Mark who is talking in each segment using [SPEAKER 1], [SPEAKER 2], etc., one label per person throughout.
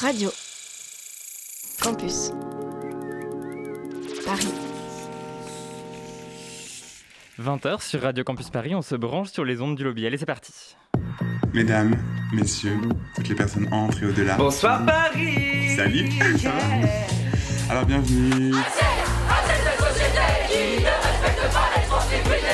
[SPEAKER 1] Radio. Campus. Paris.
[SPEAKER 2] 20h sur Radio Campus Paris, on se branche sur les ondes du lobby. Allez, c'est parti.
[SPEAKER 3] Mesdames, messieurs, toutes les personnes entrent et au-delà.
[SPEAKER 4] Bonsoir Paris
[SPEAKER 3] Salut Alors bienvenue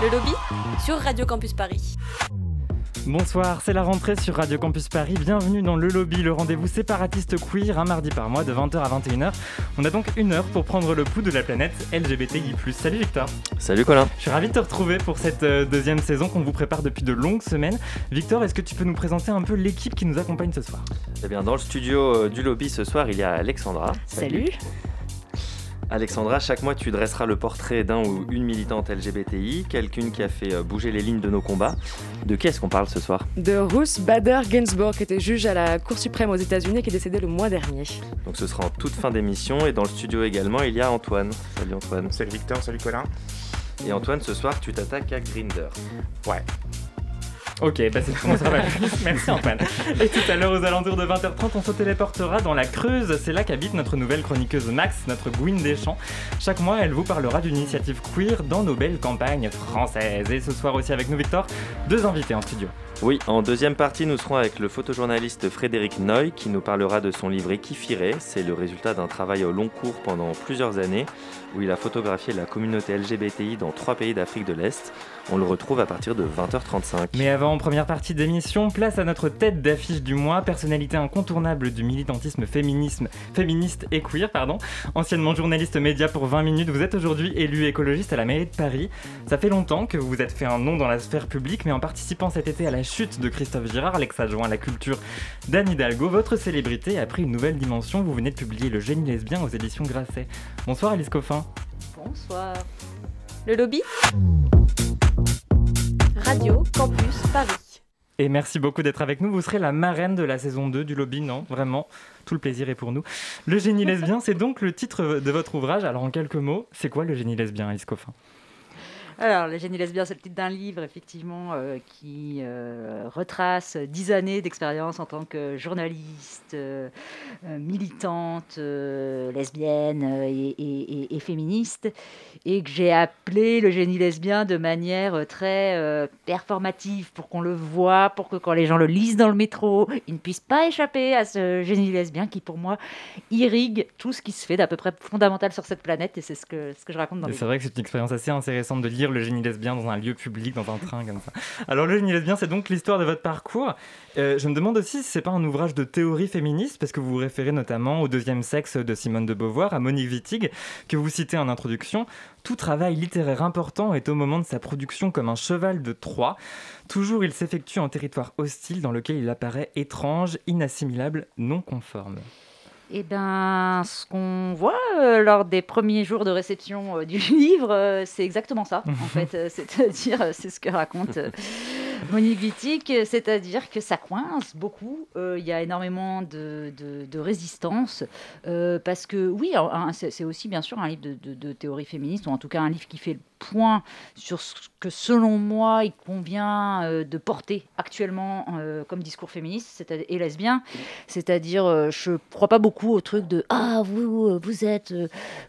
[SPEAKER 5] Le lobby sur Radio Campus Paris.
[SPEAKER 2] Bonsoir, c'est la rentrée sur Radio Campus Paris. Bienvenue dans le lobby, le rendez-vous séparatiste queer, un mardi par mois de 20h à 21h. On a donc une heure pour prendre le pouls de la planète LGBTI+. Salut Victor.
[SPEAKER 6] Salut Colin.
[SPEAKER 2] Je suis ravi de te retrouver pour cette euh, deuxième saison qu'on vous prépare depuis de longues semaines. Victor, est-ce que tu peux nous présenter un peu l'équipe qui nous accompagne ce soir?
[SPEAKER 6] Eh bien, dans le studio euh, du lobby ce soir, il y a Alexandra.
[SPEAKER 5] Salut.
[SPEAKER 6] Alexandra, chaque mois tu dresseras le portrait d'un ou une militante LGBTI, quelqu'une qui a fait euh, bouger les lignes de nos combats. De qui est-ce qu'on parle ce soir?
[SPEAKER 7] De Ruth Bader Ginsburg, qui était juge à la Cour suprême aux États-Unis et qui est décédée le mois dernier.
[SPEAKER 6] Donc ce sera en toute fin d'émission et dans le studio également il y a Antoine. Salut Antoine.
[SPEAKER 4] Salut Victor, salut Colin.
[SPEAKER 6] Et Antoine, ce soir tu t'attaques à Grinder.
[SPEAKER 2] Ouais. Ok, bah c'est comment ça va Merci Antoine. Et tout à l'heure aux alentours de 20h30, on se téléportera dans la Creuse. C'est là qu'habite notre nouvelle chroniqueuse Max, notre Gwyn Deschamps. Chaque mois, elle vous parlera d'une initiative queer dans nos belles campagnes françaises. Et ce soir aussi avec nous Victor, deux invités en studio.
[SPEAKER 6] Oui, en deuxième partie, nous serons avec le photojournaliste Frédéric Noy qui nous parlera de son livre Équifiré. C'est le résultat d'un travail au long cours pendant plusieurs années où il a photographié la communauté LGBTI dans trois pays d'Afrique de l'Est. On le retrouve à partir de 20h35.
[SPEAKER 2] Mais avant, en première partie d'émission, place à notre tête d'affiche du mois, personnalité incontournable du militantisme féminisme, féministe et queer, pardon. Anciennement journaliste média pour 20 minutes, vous êtes aujourd'hui élu écologiste à la mairie de Paris. Ça fait longtemps que vous vous êtes fait un nom dans la sphère publique, mais en participant cet été à la chute de Christophe Girard, l'ex-adjoint à la culture d'Anne Hidalgo, votre célébrité a pris une nouvelle dimension. Vous venez de publier Le génie lesbien aux éditions Grasset. Bonsoir Alice Coffin.
[SPEAKER 5] Bonsoir. Le lobby? Radio Campus Paris.
[SPEAKER 2] Et merci beaucoup d'être avec nous. Vous serez la marraine de la saison 2 du lobby, non Vraiment, tout le plaisir est pour nous. Le génie lesbien, c'est donc le titre de votre ouvrage. Alors en quelques mots, c'est quoi le génie lesbien, Alice Coffin?
[SPEAKER 8] Alors, Le génie lesbien, c'est le titre d'un livre, effectivement, euh, qui euh, retrace dix années d'expérience en tant que journaliste, euh, militante, lesbienne et, et- et- et féministe, et que j'ai appelé le génie lesbien de manière très performative, pour qu'on le voit, pour que quand les gens le lisent dans le métro, ils ne puissent pas échapper à ce génie lesbien qui, pour moi, irrigue tout ce qui se fait d'à peu près fondamental sur cette planète, et c'est ce que, ce que je raconte dans le
[SPEAKER 2] C'est vrai que c'est une expérience assez intéressante de lire le génie lesbien dans un lieu public, dans un train comme ça. Alors le génie lesbien, c'est donc l'histoire de votre parcours. Euh, je me demande aussi si c'est pas un ouvrage de théorie féministe, parce que vous vous référez notamment au deuxième sexe de Simone de Beauvoir, à Monique Wittig, que vous citez en introduction. Tout travail littéraire important est au moment de sa production comme un cheval de Troie. Toujours il s'effectue en territoire hostile dans lequel il apparaît étrange, inassimilable, non conforme.
[SPEAKER 8] Eh bien, ce qu'on voit euh, lors des premiers jours de réception euh, du livre, euh, c'est exactement ça, en fait. C'est-à-dire, c'est ce que raconte Monique Wittig, c'est-à-dire que ça coince beaucoup. Il y a énormément de, de- de résistance. parce que, oui, c'est aussi, bien sûr, un livre de, de- de théorie féministe, ou en tout cas un livre qui fait le point sur ce que, selon moi, il convient euh, de porter actuellement euh, comme discours féministe et lesbien. C'est-à-dire, euh, je crois pas beaucoup au truc de Ah, vous, vous êtes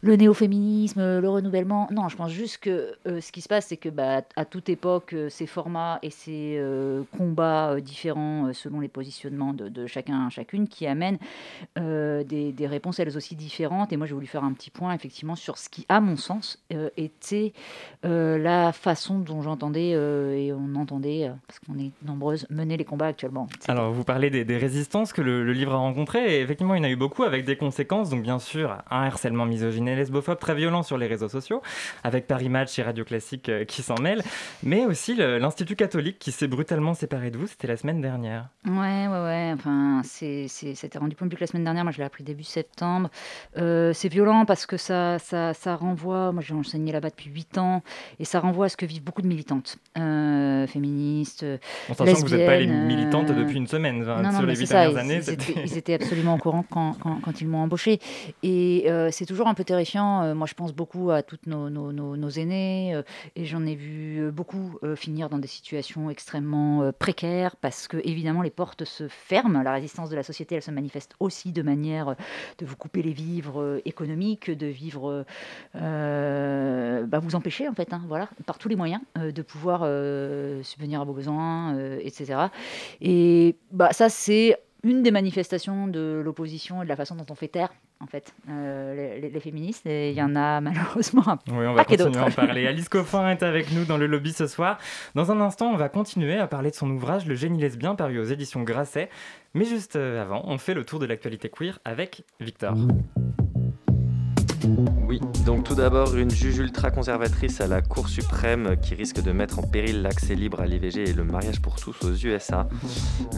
[SPEAKER 8] le néo-féminisme, le renouvellement. Non, je pense juste que ce qui se passe, c'est que bah, à toute époque, ces formats et ces combats différents selon les positionnements de, chacun, chacune, qui amènent des, des réponses elles aussi différentes. Et moi, j'ai voulu faire un petit point, effectivement, sur ce qui, à mon sens, était la façon dont j'entendais et on entendait, parce qu'on est nombreuses, mener les combats actuellement.
[SPEAKER 2] Alors, vous parlez des, résistances que le, livre a rencontrées, et effectivement, il y en a eu beaucoup avec des conséquences. Donc, bien sûr, un harcèlement misogyne et lesbophobe très violent sur les réseaux sociaux, avec Paris Match et Radio Classique qui s'en mêlent, mais aussi l'Institut catholique qui s'est brutalement séparé de vous, c'était la semaine dernière.
[SPEAKER 8] Ouais, ouais, ouais. Enfin, c'était rendu public la semaine dernière. Moi, je l'ai appris début septembre. Euh, c'est violent parce que ça, ça, ça renvoie. Moi, j'ai enseigné là-bas depuis 8 ans et ça renvoie à ce que vivent beaucoup de militantes euh, féministes.
[SPEAKER 2] En sachant que vous n'êtes pas les militantes depuis une semaine.
[SPEAKER 8] non, sur les 8 dernières années. Ils étaient, absolument au courant quand, quand, quand ils m'ont embauché. Et euh, c'est toujours un peu terrifiant. moi, je pense beaucoup à toutes nos, nos, nos, nos aînés et j'en ai vu beaucoup finir dans des situations extrêmement précaires parce que, évidemment, les portes se ferment. La résistance de la société, elle se manifeste aussi de manière de vous couper les vivres euh, économiques, de vivre, euh, bah vous empêcher en fait, hein, voilà, par tous les moyens euh, de pouvoir subvenir à vos besoins, etc. Et bah ça c'est une des manifestations de l'opposition et de la façon dont on fait taire en fait, les, féministes, et il y en a malheureusement un
[SPEAKER 2] oui, on va continuer à en parler. Alice Coffin est avec nous dans le lobby ce soir. Dans un instant, on va continuer à parler de son ouvrage Le génie lesbien, paru aux éditions Grasset. Mais juste avant, on fait le tour de l'actualité queer avec Victor.
[SPEAKER 6] Oui, donc tout d'abord, une juge ultra-conservatrice à la Cour suprême qui risque de mettre en péril l'accès libre à l'IVG et le mariage pour tous aux USA,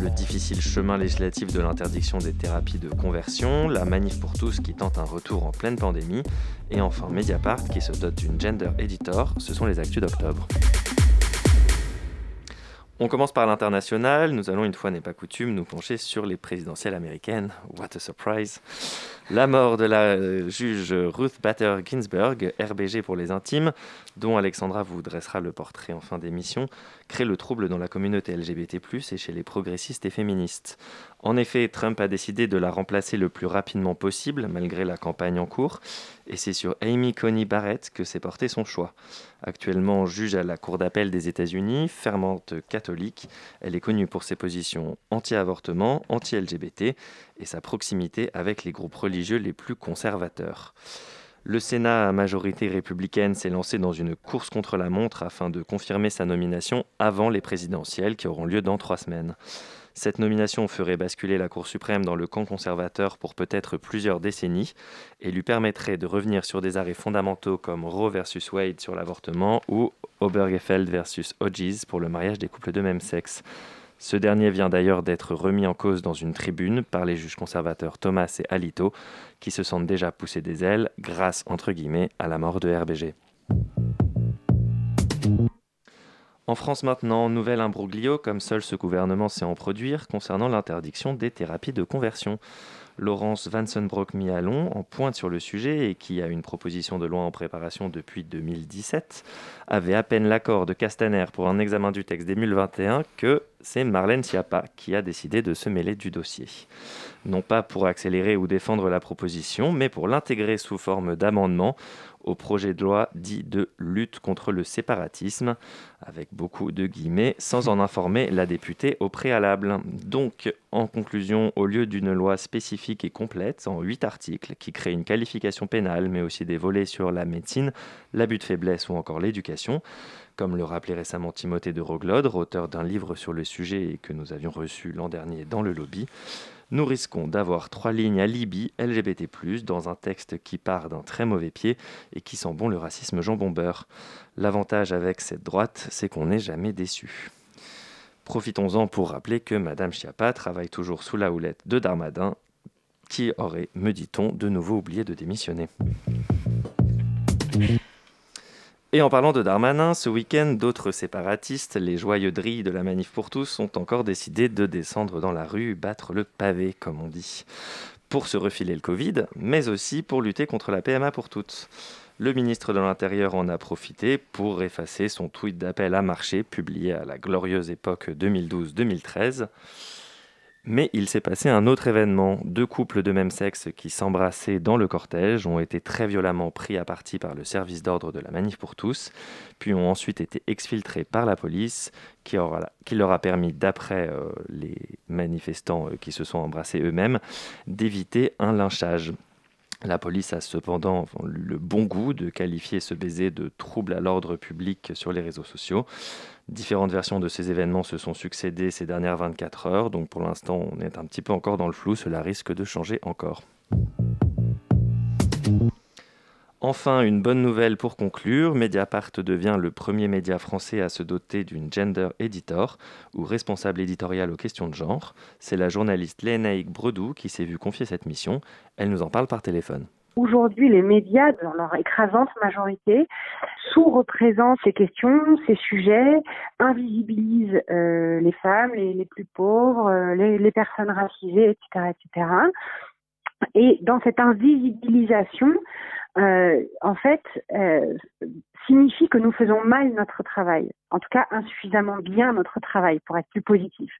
[SPEAKER 6] le difficile chemin législatif de l'interdiction des thérapies de conversion, la manif pour tous qui tente un retour en pleine pandémie, et enfin Mediapart qui se dote d'une gender editor, ce sont les actus d'octobre. On commence par l'international. Nous allons, une fois n'est pas coutume, nous pencher sur les présidentielles américaines. What a surprise! La mort de la euh, juge Ruth Bader Ginsburg, RBG pour les intimes, dont Alexandra vous dressera le portrait en fin d'émission, crée le trouble dans la communauté LGBT, et chez les progressistes et féministes. En effet, Trump a décidé de la remplacer le plus rapidement possible, malgré la campagne en cours, et c'est sur Amy Coney Barrett que s'est porté son choix. Actuellement juge à la Cour d'appel des États-Unis, fermante catholique, elle est connue pour ses positions anti-avortement, anti-LGBT et sa proximité avec les groupes religieux les plus conservateurs. Le Sénat à majorité républicaine s'est lancé dans une course contre la montre afin de confirmer sa nomination avant les présidentielles qui auront lieu dans trois semaines. Cette nomination ferait basculer la Cour suprême dans le camp conservateur pour peut-être plusieurs décennies et lui permettrait de revenir sur des arrêts fondamentaux comme Roe versus Wade sur l'avortement ou Obergefell versus Hodges pour le mariage des couples de même sexe. Ce dernier vient d'ailleurs d'être remis en cause dans une tribune par les juges conservateurs Thomas et Alito, qui se sentent déjà poussés des ailes grâce, entre guillemets, à la mort de RBG. En France maintenant, nouvel imbroglio, comme seul ce gouvernement sait en produire, concernant l'interdiction des thérapies de conversion. Laurence Vansenbroek-Mialon en pointe sur le sujet et qui a une proposition de loi en préparation depuis 2017, avait à peine l'accord de Castaner pour un examen du texte 2021 que c'est Marlène Schiappa qui a décidé de se mêler du dossier. Non pas pour accélérer ou défendre la proposition, mais pour l'intégrer sous forme d'amendement au projet de loi dit de lutte contre le séparatisme, avec beaucoup de guillemets, sans en informer la députée au préalable. Donc, en conclusion, au lieu d'une loi spécifique et complète, en huit articles, qui crée une qualification pénale, mais aussi des volets sur la médecine, l'abus de faiblesse ou encore l'éducation, comme le rappelait récemment Timothée de Roglodre, auteur d'un livre sur le sujet et que nous avions reçu l'an dernier dans le lobby, nous risquons d'avoir trois lignes à Libye LGBT+, dans un texte qui part d'un très mauvais pied et qui sent bon le racisme jambon beurre. L'avantage avec cette droite, c'est qu'on n'est jamais déçu. Profitons-en pour rappeler que Madame Chiappa travaille toujours sous la houlette de Darmadin, qui aurait, me dit-on, de nouveau oublié de démissionner. Et en parlant de Darmanin, ce week-end, d'autres séparatistes, les joyeux drilles de la manif pour tous, ont encore décidé de descendre dans la rue, battre le pavé, comme on dit, pour se refiler le Covid, mais aussi pour lutter contre la PMA pour toutes. Le ministre de l'Intérieur en a profité pour effacer son tweet d'appel à marcher publié à la glorieuse époque 2012-2013. Mais il s'est passé un autre événement. Deux couples de même sexe qui s'embrassaient dans le cortège ont été très violemment pris à partie par le service d'ordre de la Manif pour tous, puis ont ensuite été exfiltrés par la police, qui, leur a permis, d'après euh, les manifestants euh, qui se sont embrassés eux-mêmes, d'éviter un lynchage. La police a cependant le bon goût de qualifier ce baiser de trouble à l'ordre public sur les réseaux sociaux. Différentes versions de ces événements se sont succédées ces dernières 24 heures, donc pour l'instant on est un petit peu encore dans le flou, cela risque de changer encore. Enfin, une bonne nouvelle pour conclure, Mediapart devient le premier média français à se doter d'une gender editor, ou responsable éditorial aux questions de genre. C'est la journaliste Lénaïque Bredou qui s'est vue confier cette mission. Elle nous en parle par téléphone.
[SPEAKER 9] Aujourd'hui, les médias, dans leur écrasante majorité, sous-représentent ces questions, ces sujets, invisibilisent euh, les femmes, les, plus pauvres, euh, les, les, personnes racisées, etc., etc. Et dans cette invisibilisation, euh, en fait, euh, signifie que nous faisons mal notre travail, en tout cas insuffisamment bien notre travail, pour être plus positif.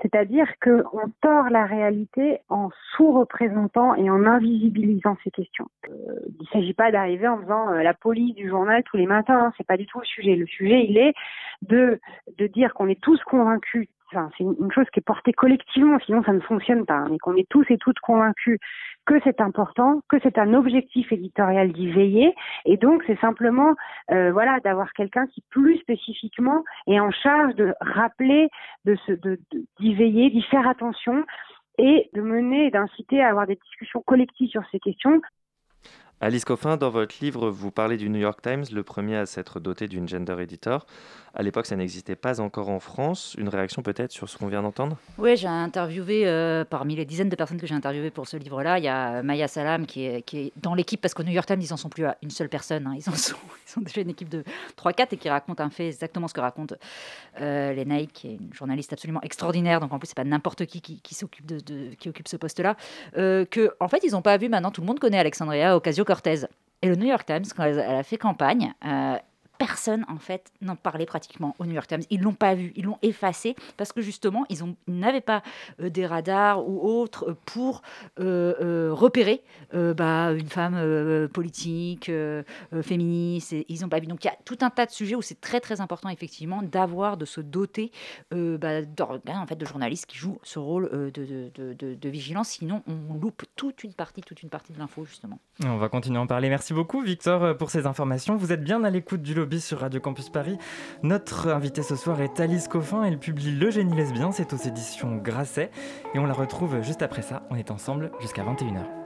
[SPEAKER 9] C'est-à-dire qu'on tord la réalité en sous-représentant et en invisibilisant ces questions. Euh, il ne s'agit pas d'arriver en faisant euh, la police du journal tous les matins, hein, c'est pas du tout le sujet. Le sujet, il est de, de dire qu'on est tous convaincus C'est une chose qui est portée collectivement, sinon ça ne fonctionne pas, mais qu'on est tous et toutes convaincus que c'est important, que c'est un objectif éditorial d'y veiller, et donc c'est simplement euh, voilà d'avoir quelqu'un qui plus spécifiquement est en charge de rappeler, de, d'y veiller, d'y faire attention et de mener et d'inciter à avoir des discussions collectives sur ces questions
[SPEAKER 6] Alice Coffin, dans votre livre, vous parlez du New York Times, le premier à s'être doté d'une gender editor. À l'époque, ça n'existait pas encore en France. Une réaction peut-être sur ce qu'on vient d'entendre?
[SPEAKER 8] Oui, j'ai interviewé, euh, parmi les dizaines de personnes que j'ai interviewées pour ce livre-là, il y a Maya Salam qui est, dans l'équipe, parce qu'au New York Times, ils n'en sont plus à une seule personne. Hein. Ils, en sont, déjà une équipe de 3-4 et qui raconte un fait exactement ce que raconte euh, Lenaï, qui est une journaliste absolument extraordinaire. Donc en plus, c'est pas n'importe qui qui, occupe ce poste-là. Euh, que, en fait, ils n'ont pas vu maintenant, tout le monde connaît Alexandria Ocasio-Cortez. Et le New York Times, quand elle a fait campagne, euh, personne en fait n'en parlait pratiquement au New York Times. Ils l'ont pas vu, ils l'ont effacé parce que justement ils n'avaient pas euh, des radars ou autres euh, pour euh, repérer bah, une femme politique, féministe. ils n'ont pas vu. Donc il y a tout un tas de sujets où c'est très très important effectivement d'avoir de se doter bah, en fait de journalistes qui jouent ce rôle de, vigilance. Sinon on loupe toute une partie toute une partie de l'info justement.
[SPEAKER 2] On va continuer à en parler. Merci beaucoup Victor pour ces informations. Vous êtes bien à l'écoute du sur Radio Campus Paris. Notre invitée ce soir est Alice Coffin. Elle publie Le génie lesbien. C'est aux éditions Grasset. Et on la retrouve juste après ça. On est ensemble jusqu'à 21h.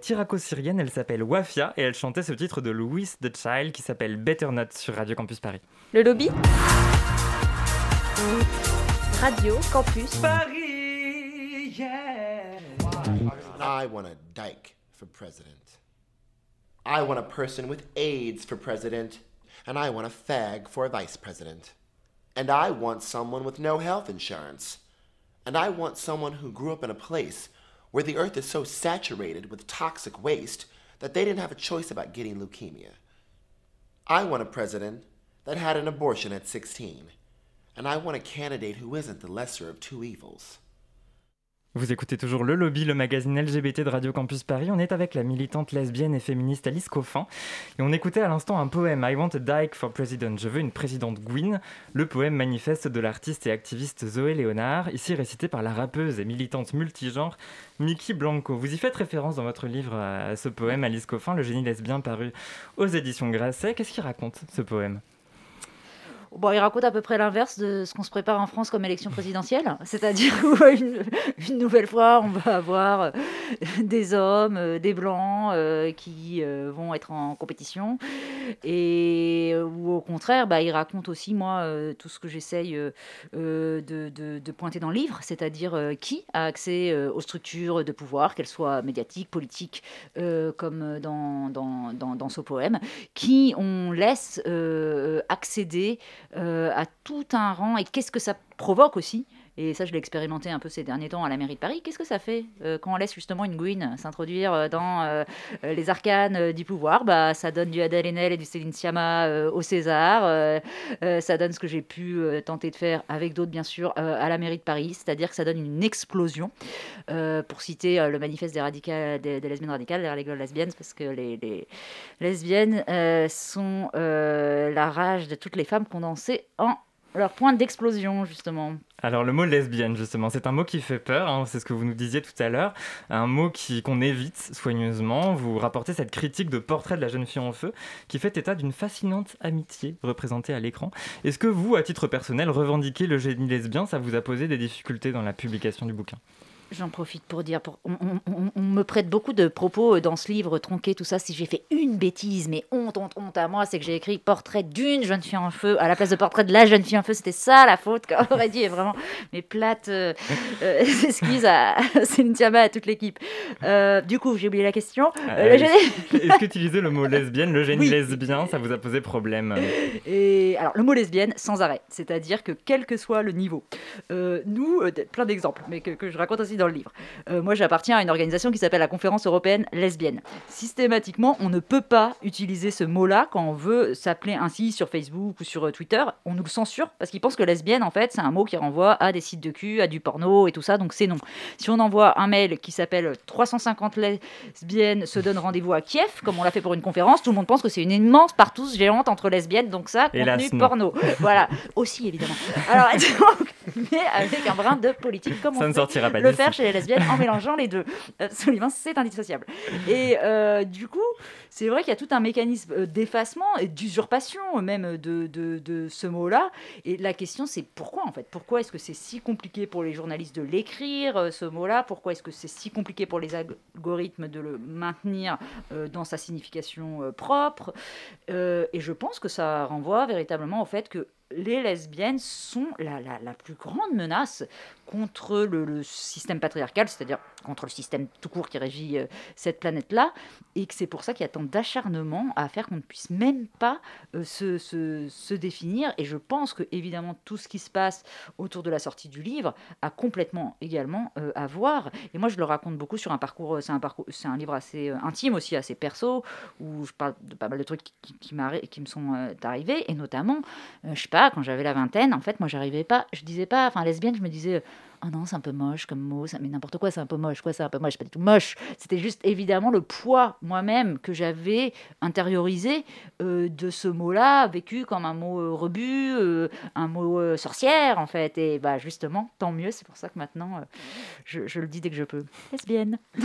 [SPEAKER 2] Est irako-syrienne, elle s'appelle Wafia et elle chantait ce titre de Louis the Child qui s'appelle Better Not sur Radio Campus Paris.
[SPEAKER 5] Le lobby Radio Campus
[SPEAKER 10] Paris, yeah.
[SPEAKER 11] I want a dyke for president. I want a person with AIDS for president. And I want a fag for vice president. And I want someone with no health insurance. And I want someone who grew up in a place where the earth is so saturated with toxic waste that they didn't have a choice about getting leukemia. I want a president that had an abortion at 16. And I want a candidate who isn't the lesser of two evils.
[SPEAKER 2] Vous écoutez toujours Le Lobby, le magazine LGBT de Radio Campus Paris. On est avec la militante lesbienne et féministe Alice Coffin. Et on écoutait à l'instant un poème, I Want a Dyke for President. Je veux une présidente Gwyn. Le poème manifeste de l'artiste et activiste Zoé Léonard, ici récité par la rappeuse et militante multigenre Mickey Blanco. Vous y faites référence dans votre livre à ce poème, Alice Coffin, Le génie lesbien, paru aux éditions Grasset. Qu'est-ce qu'il raconte, ce poème?
[SPEAKER 8] Bon, il raconte à peu près l'inverse de ce qu'on se prépare en France comme élection présidentielle, c'est-à-dire une, une, nouvelle fois, on va avoir euh, des hommes, euh, des blancs euh, qui vont être en compétition, et ou au contraire, bah, il raconte aussi moi tout ce que j'essaye de, de, de, pointer dans le livre, c'est-à-dire qui a accès aux structures de pouvoir, qu'elles soient médiatiques, politiques, comme dans, dans, dans, dans, ce poème, qui on laisse accéder à tout un rang. Et qu'est-ce que ça provoque aussi et ça, je l'ai expérimenté un peu ces derniers temps à la mairie de Paris. Qu'est-ce que ça fait euh, quand on laisse justement une Gwyn s'introduire euh, dans les arcanes du pouvoir? Bah, Ça donne du Adèle Haenel et du Céline Sciamma au César. ça donne ce que j'ai pu tenter de faire avec d'autres, bien sûr, à la mairie de Paris. C'est-à-dire que ça donne une explosion. pour citer le manifeste des, lesbiennes radicales, les gueules lesbiennes, parce que les lesbiennes sont la rage de toutes les femmes condensées en leur point d'explosion, justement.
[SPEAKER 2] Alors le mot lesbienne, justement, c'est un mot qui fait peur, hein, c'est ce que vous nous disiez tout à l'heure, un mot qui, qu'on évite soigneusement. Vous rapportez cette critique de portrait de la jeune fille en feu qui fait état d'une fascinante amitié représentée à l'écran. Est-ce que vous, à titre personnel, revendiquez le génie lesbien Ça vous a posé des difficultés dans la publication du bouquin?
[SPEAKER 8] J'en profite pour dire, pour, on, me prête beaucoup de propos euh, dans ce livre tronqué, tout ça. Si j'ai fait une bêtise, mais honte, honte, honte à moi, c'est que j'ai écrit portrait d'une jeune fille en feu à la place de portrait de la jeune fille en feu. C'était ça la faute qu'aurait dit. vraiment, mes plates euh, euh, excuses à Céline Tiama, à toute l'équipe. du coup, j'ai oublié la question.
[SPEAKER 2] Est-ce qu'utiliser le mot lesbienne, le génie lesbien, ça vous a posé problème
[SPEAKER 8] Et alors, le mot lesbienne, sans arrêt. C'est-à-dire que quel que soit le niveau, nous, plein d'exemples, mais que, que je raconte aussi dans le livre. Euh, moi, j'appartiens à une organisation qui s'appelle la Conférence européenne lesbienne. Systématiquement, on ne peut pas utiliser ce mot-là quand on veut s'appeler ainsi sur Facebook ou sur euh, Twitter. On nous le censure parce qu'ils pensent que lesbienne, en fait, c'est un mot qui renvoie à des sites de cul, à du porno et tout ça, donc c'est non. Si on envoie un mail qui s'appelle 350 lesbiennes se donnent rendez-vous à Kiev, comme on l'a fait pour une conférence, tout le monde pense que c'est une immense partouze géante entre lesbiennes, donc ça, contenu porno. voilà, aussi évidemment. Alors, mais avec un brin de politique, comme
[SPEAKER 2] ça
[SPEAKER 8] on
[SPEAKER 2] ne sortira pas
[SPEAKER 8] le faire chez les lesbiennes en mélangeant les deux. Absolument, c'est indissociable. Et euh, du coup, c'est vrai qu'il y a tout un mécanisme euh, d'effacement et d'usurpation même de, de, de ce mot-là. Et la question, c'est pourquoi en fait? Pourquoi est-ce que c'est si compliqué pour les journalistes de l'écrire, euh, ce mot-là? Pourquoi est-ce que c'est si compliqué pour les algorithmes de le maintenir dans sa signification propre? Et je pense que ça renvoie véritablement au fait que les lesbiennes sont la, la, la, plus grande menace contre le, système patriarcal, c'est-à-dire contre le système tout court qui régit euh, cette planète-là, et que c'est pour ça qu'il y a tant d'acharnement à faire qu'on ne puisse même pas euh, se, se, se, définir. Et je pense que évidemment tout ce qui se passe autour de la sortie du livre a complètement également euh, à voir. Et moi je le raconte beaucoup sur un parcours, c'est un parcours, c'est un livre assez intime aussi, assez perso, où je parle de pas mal de trucs qui, qui, qui me sont arrivés, et notamment, je sais pas, quand j'avais la vingtaine, en fait moi j'arrivais pas, je disais pas, enfin lesbienne, je me disais ah non, c'est un peu moche comme mot, ça, mais n'importe quoi, c'est un peu moche, quoi, c'est un peu moche, pas du tout moche. C'était juste évidemment le poids moi-même que j'avais intériorisé euh, de ce mot-là, vécu comme un mot euh, rebut, euh, un mot sorcière en fait. Et bah justement, tant mieux, c'est pour ça que maintenant je, je, le dis dès que je peux. Lesbienne.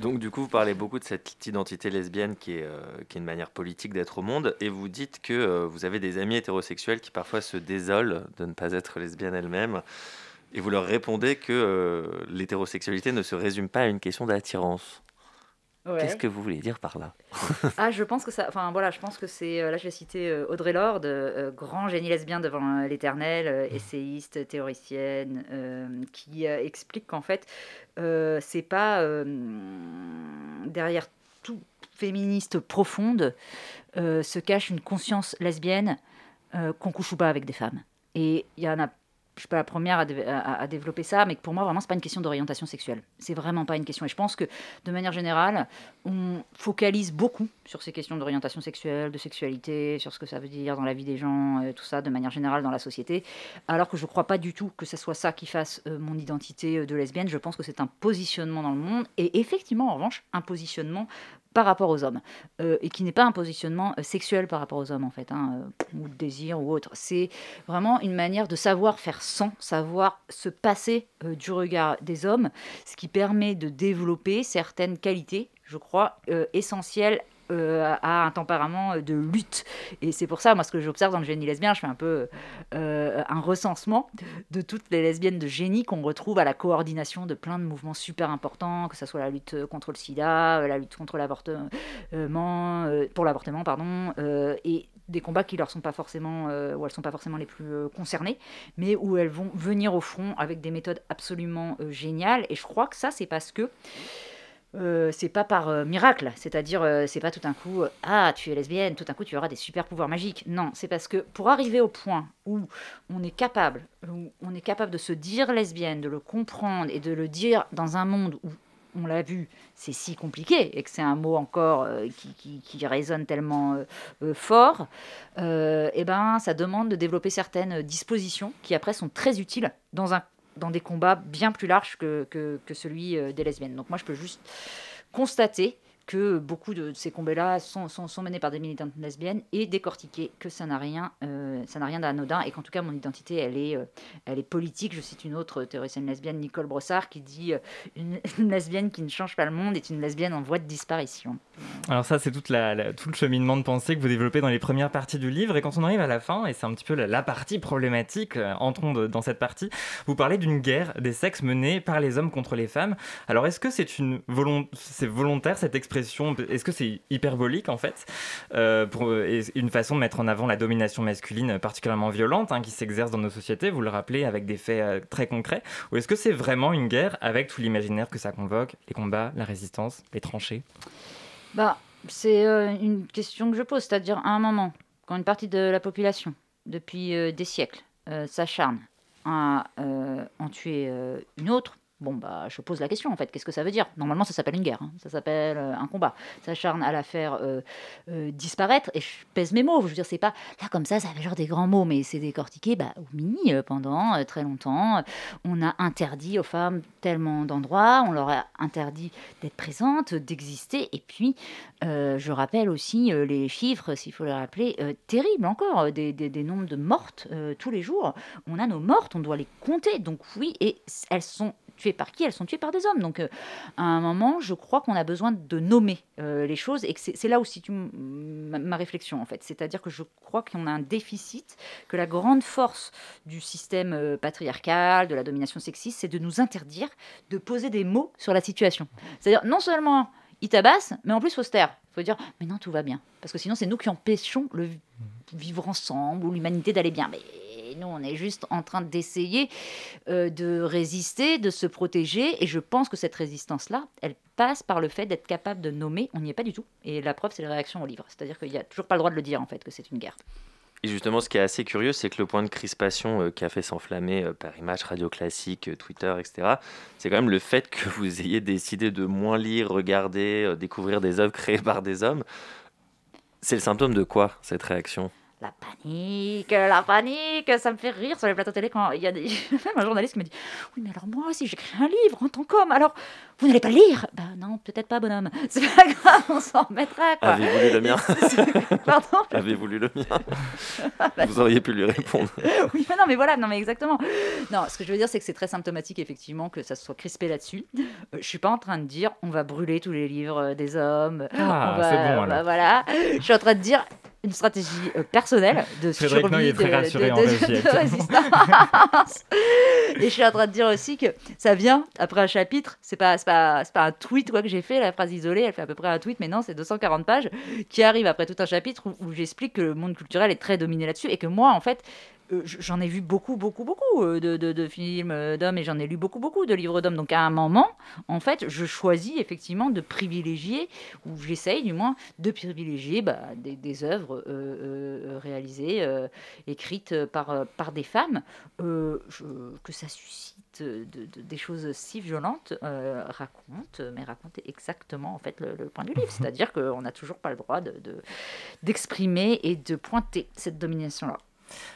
[SPEAKER 6] Donc du coup, vous parlez beaucoup de cette identité lesbienne qui est, qui est une manière politique d'être au monde, et vous dites que vous avez des amis hétérosexuels qui parfois se désolent de ne pas être lesbiennes elles-mêmes Et vous leur répondez que euh, l'hétérosexualité ne se résume pas à une question d'attirance.
[SPEAKER 8] Ouais.
[SPEAKER 6] Qu'est-ce que vous voulez dire par là?
[SPEAKER 8] Ah, je pense que ça. Enfin, voilà, je pense que c'est. euh, Là, je vais citer euh, Audrey Lorde, euh, grand génie lesbien devant l'éternel, euh, essayiste, théoricienne, euh, qui explique qu'en fait, c'est pas. derrière tout féministe profonde euh, se cache une conscience lesbienne euh, qu'on couche ou pas avec des femmes. Et il y en a. Je suis pas la première à, dé- à- à développer ça, mais pour moi, vraiment, c'est pas une question d'orientation sexuelle. C'est vraiment pas une question. Et je pense que, de manière générale, on focalise beaucoup sur ces questions d'orientation sexuelle, de sexualité, sur ce que ça veut dire dans la vie des gens, euh, tout ça, de manière générale dans la société, alors que je crois pas du tout que ce soit ça qui fasse euh, mon identité euh, de lesbienne. Je pense que c'est un positionnement dans le monde, et effectivement, en revanche, un positionnement par rapport aux hommes, euh, et qui n'est pas un positionnement euh, sexuel par rapport aux hommes, en fait, hein, euh, ou de désir ou autre. C'est vraiment une manière de savoir faire sans, savoir se passer du regard des hommes, ce qui permet de développer certaines qualités, je crois, euh, essentielles euh, à un tempérament de lutte. Et c'est pour ça, moi, ce que j'observe dans le génie lesbien, je fais un peu euh, un recensement de toutes les lesbiennes de génie qu'on retrouve à la coordination de plein de mouvements super importants, que ce soit la lutte contre le sida, euh, la lutte contre l'avortement, euh, pour l'avortement, pardon, euh, et des combats qui leur sont pas forcément, euh, où elles sont pas forcément les plus euh, concernées, mais où elles vont venir au front avec des méthodes absolument euh, géniales. Et je crois que ça, c'est parce que euh, c'est pas par euh, miracle, c'est-à-dire euh, c'est pas tout d'un coup ah tu es lesbienne, tout d'un coup tu auras des super pouvoirs magiques. Non, c'est parce que pour arriver au point où on est capable, où on est capable de se dire lesbienne, de le comprendre et de le dire dans un monde où on l'a vu, c'est si compliqué et que c'est un mot encore qui, qui- résonne tellement fort, euh, eh ben, ça demande de développer certaines dispositions qui après sont très utiles dans, un, dans des combats bien plus larges que, celui euh, des lesbiennes. Donc moi, je peux juste constater que beaucoup de ces combats-là sont, menés par des militantes lesbiennes et décortiquer que ça n'a rien, euh, ça n'a rien d'anodin et qu'en tout cas mon identité elle est, euh, elle est politique. Je cite une autre théoricienne lesbienne, Nicole Brossard, qui dit euh, une, lesbienne qui ne change pas le monde est une lesbienne en voie de disparition.
[SPEAKER 2] Alors ça, c'est tout le cheminement de pensée que vous développez dans les premières parties du livre. Et quand on arrive à la fin, et c'est un petit peu la, partie problématique, entrons dans cette partie, vous parlez d'une guerre des sexes menée par les hommes contre les femmes. Alors est-ce que c'est une c'est volontaire cette expression Est-ce que c'est hyperbolique en fait Euh, pour, une façon de mettre en avant la domination masculine particulièrement violente hein, qui s'exerce dans nos sociétés, vous le rappelez, avec des faits euh, très concrets Ou est-ce que c'est vraiment une guerre avec tout l'imaginaire que ça convoque, les combats, la résistance, les tranchées?
[SPEAKER 8] Bah, c'est euh, une question que je pose, c'est-à-dire à un moment, quand une partie de la population, depuis euh, des siècles, s'acharne à en tuer une autre, bon, bah, je pose la question en fait, qu'est-ce que ça veut dire? Normalement, ça s'appelle une guerre, hein, ça s'appelle euh, un combat. S'acharne à la faire euh, euh, disparaître, et je pèse mes mots, je veux dire, c'est pas là comme ça, ça fait genre des grands mots, mais c'est décortiqué, bah oui, euh, pendant très longtemps, on a interdit aux femmes tellement d'endroits, on leur a interdit d'être présentes, d'exister, et puis je rappelle aussi les chiffres, s'il faut les rappeler, terribles encore, des, des- nombres de mortes tous les jours. On a nos mortes, on doit les compter. Donc oui, et elles sont tuées par qui Elles sont tuées par des hommes. Donc euh, à un moment, je crois qu'on a besoin de nommer euh, les choses et que c'est là m- ma, ma réflexion en fait. C'est-à-dire que je crois qu'on a un déficit, que la grande force du système euh, patriarcal, de la domination sexiste, c'est de nous interdire de poser des mots sur la situation. C'est-à-dire non seulement il tabasse, mais en plus, faut se faut dire, mais non, tout va bien. Parce que sinon, c'est nous qui empêchons le vi- vivre ensemble ou l'humanité d'aller bien. Mais nous, on est juste en train d'essayer euh, de résister, de se protéger. Et je pense que cette résistance-là, elle passe par le fait d'être capable de nommer. On n'y est pas du tout. Et la preuve, c'est la réaction au livre. C'est-à-dire qu'il n'y a toujours pas le droit de le dire, en fait, que c'est une guerre.
[SPEAKER 6] Et justement, ce qui est assez curieux, c'est que le point de crispation euh, qui a fait s'enflammer euh, par image, radio classique, euh, Twitter, etc., c'est quand même le fait que vous ayez décidé de moins lire, regarder, découvrir des œuvres créées par des hommes. C'est le symptôme de quoi, cette réaction?
[SPEAKER 8] La panique, la panique, ça me fait rire sur les plateaux télé quand il y a des... même un journaliste qui me dit Oui, mais alors moi, si j'écris un livre en tant qu'homme, alors vous n'allez pas le lire Bah non, peut-être pas, bonhomme. C'est pas grave, on s'en remettra. Quoi.
[SPEAKER 6] Avez-vous lu le mien
[SPEAKER 8] Pardon
[SPEAKER 6] Avez-vous lu le mien Vous auriez pu lui répondre.
[SPEAKER 8] oui, mais non, mais voilà, non, mais exactement. Non, ce que je veux dire, c'est que c'est très symptomatique, effectivement, que ça se soit crispé là-dessus. Euh, je suis pas en train de dire, on va brûler tous les livres euh, des hommes.
[SPEAKER 2] Ah,
[SPEAKER 8] on va,
[SPEAKER 2] c'est bon,
[SPEAKER 8] on va-
[SPEAKER 2] alors.
[SPEAKER 8] voilà. Je suis en train de dire, une stratégie euh, personnelle de survie, de, de- de- de résistance. Et je suis en train de dire aussi que ça vient après un chapitre. C'est pas, c'est pas, pas un tweet quoi que j'ai fait. La phrase isolée, elle fait à peu près un tweet, mais non, c'est 240 pages qui arrive après tout un chapitre où, j'explique que le monde culturel est très dominé là-dessus et que moi, en fait, euh, j'en ai vu beaucoup, beaucoup, beaucoup euh, de, films euh, d'hommes et j'en ai lu beaucoup, beaucoup de livres d'hommes. Donc à un moment, en fait, je choisis effectivement de privilégier, ou j'essaye du moins, de privilégier bah, des, œuvres réalisées, écrites par, par des femmes, que ça suscite de- de- des choses si violentes, euh, raconte, mais raconte exactement en fait le, le point du livre. C'est-à-dire qu'on n'a toujours pas le droit de- de- d'exprimer et de pointer cette domination-là.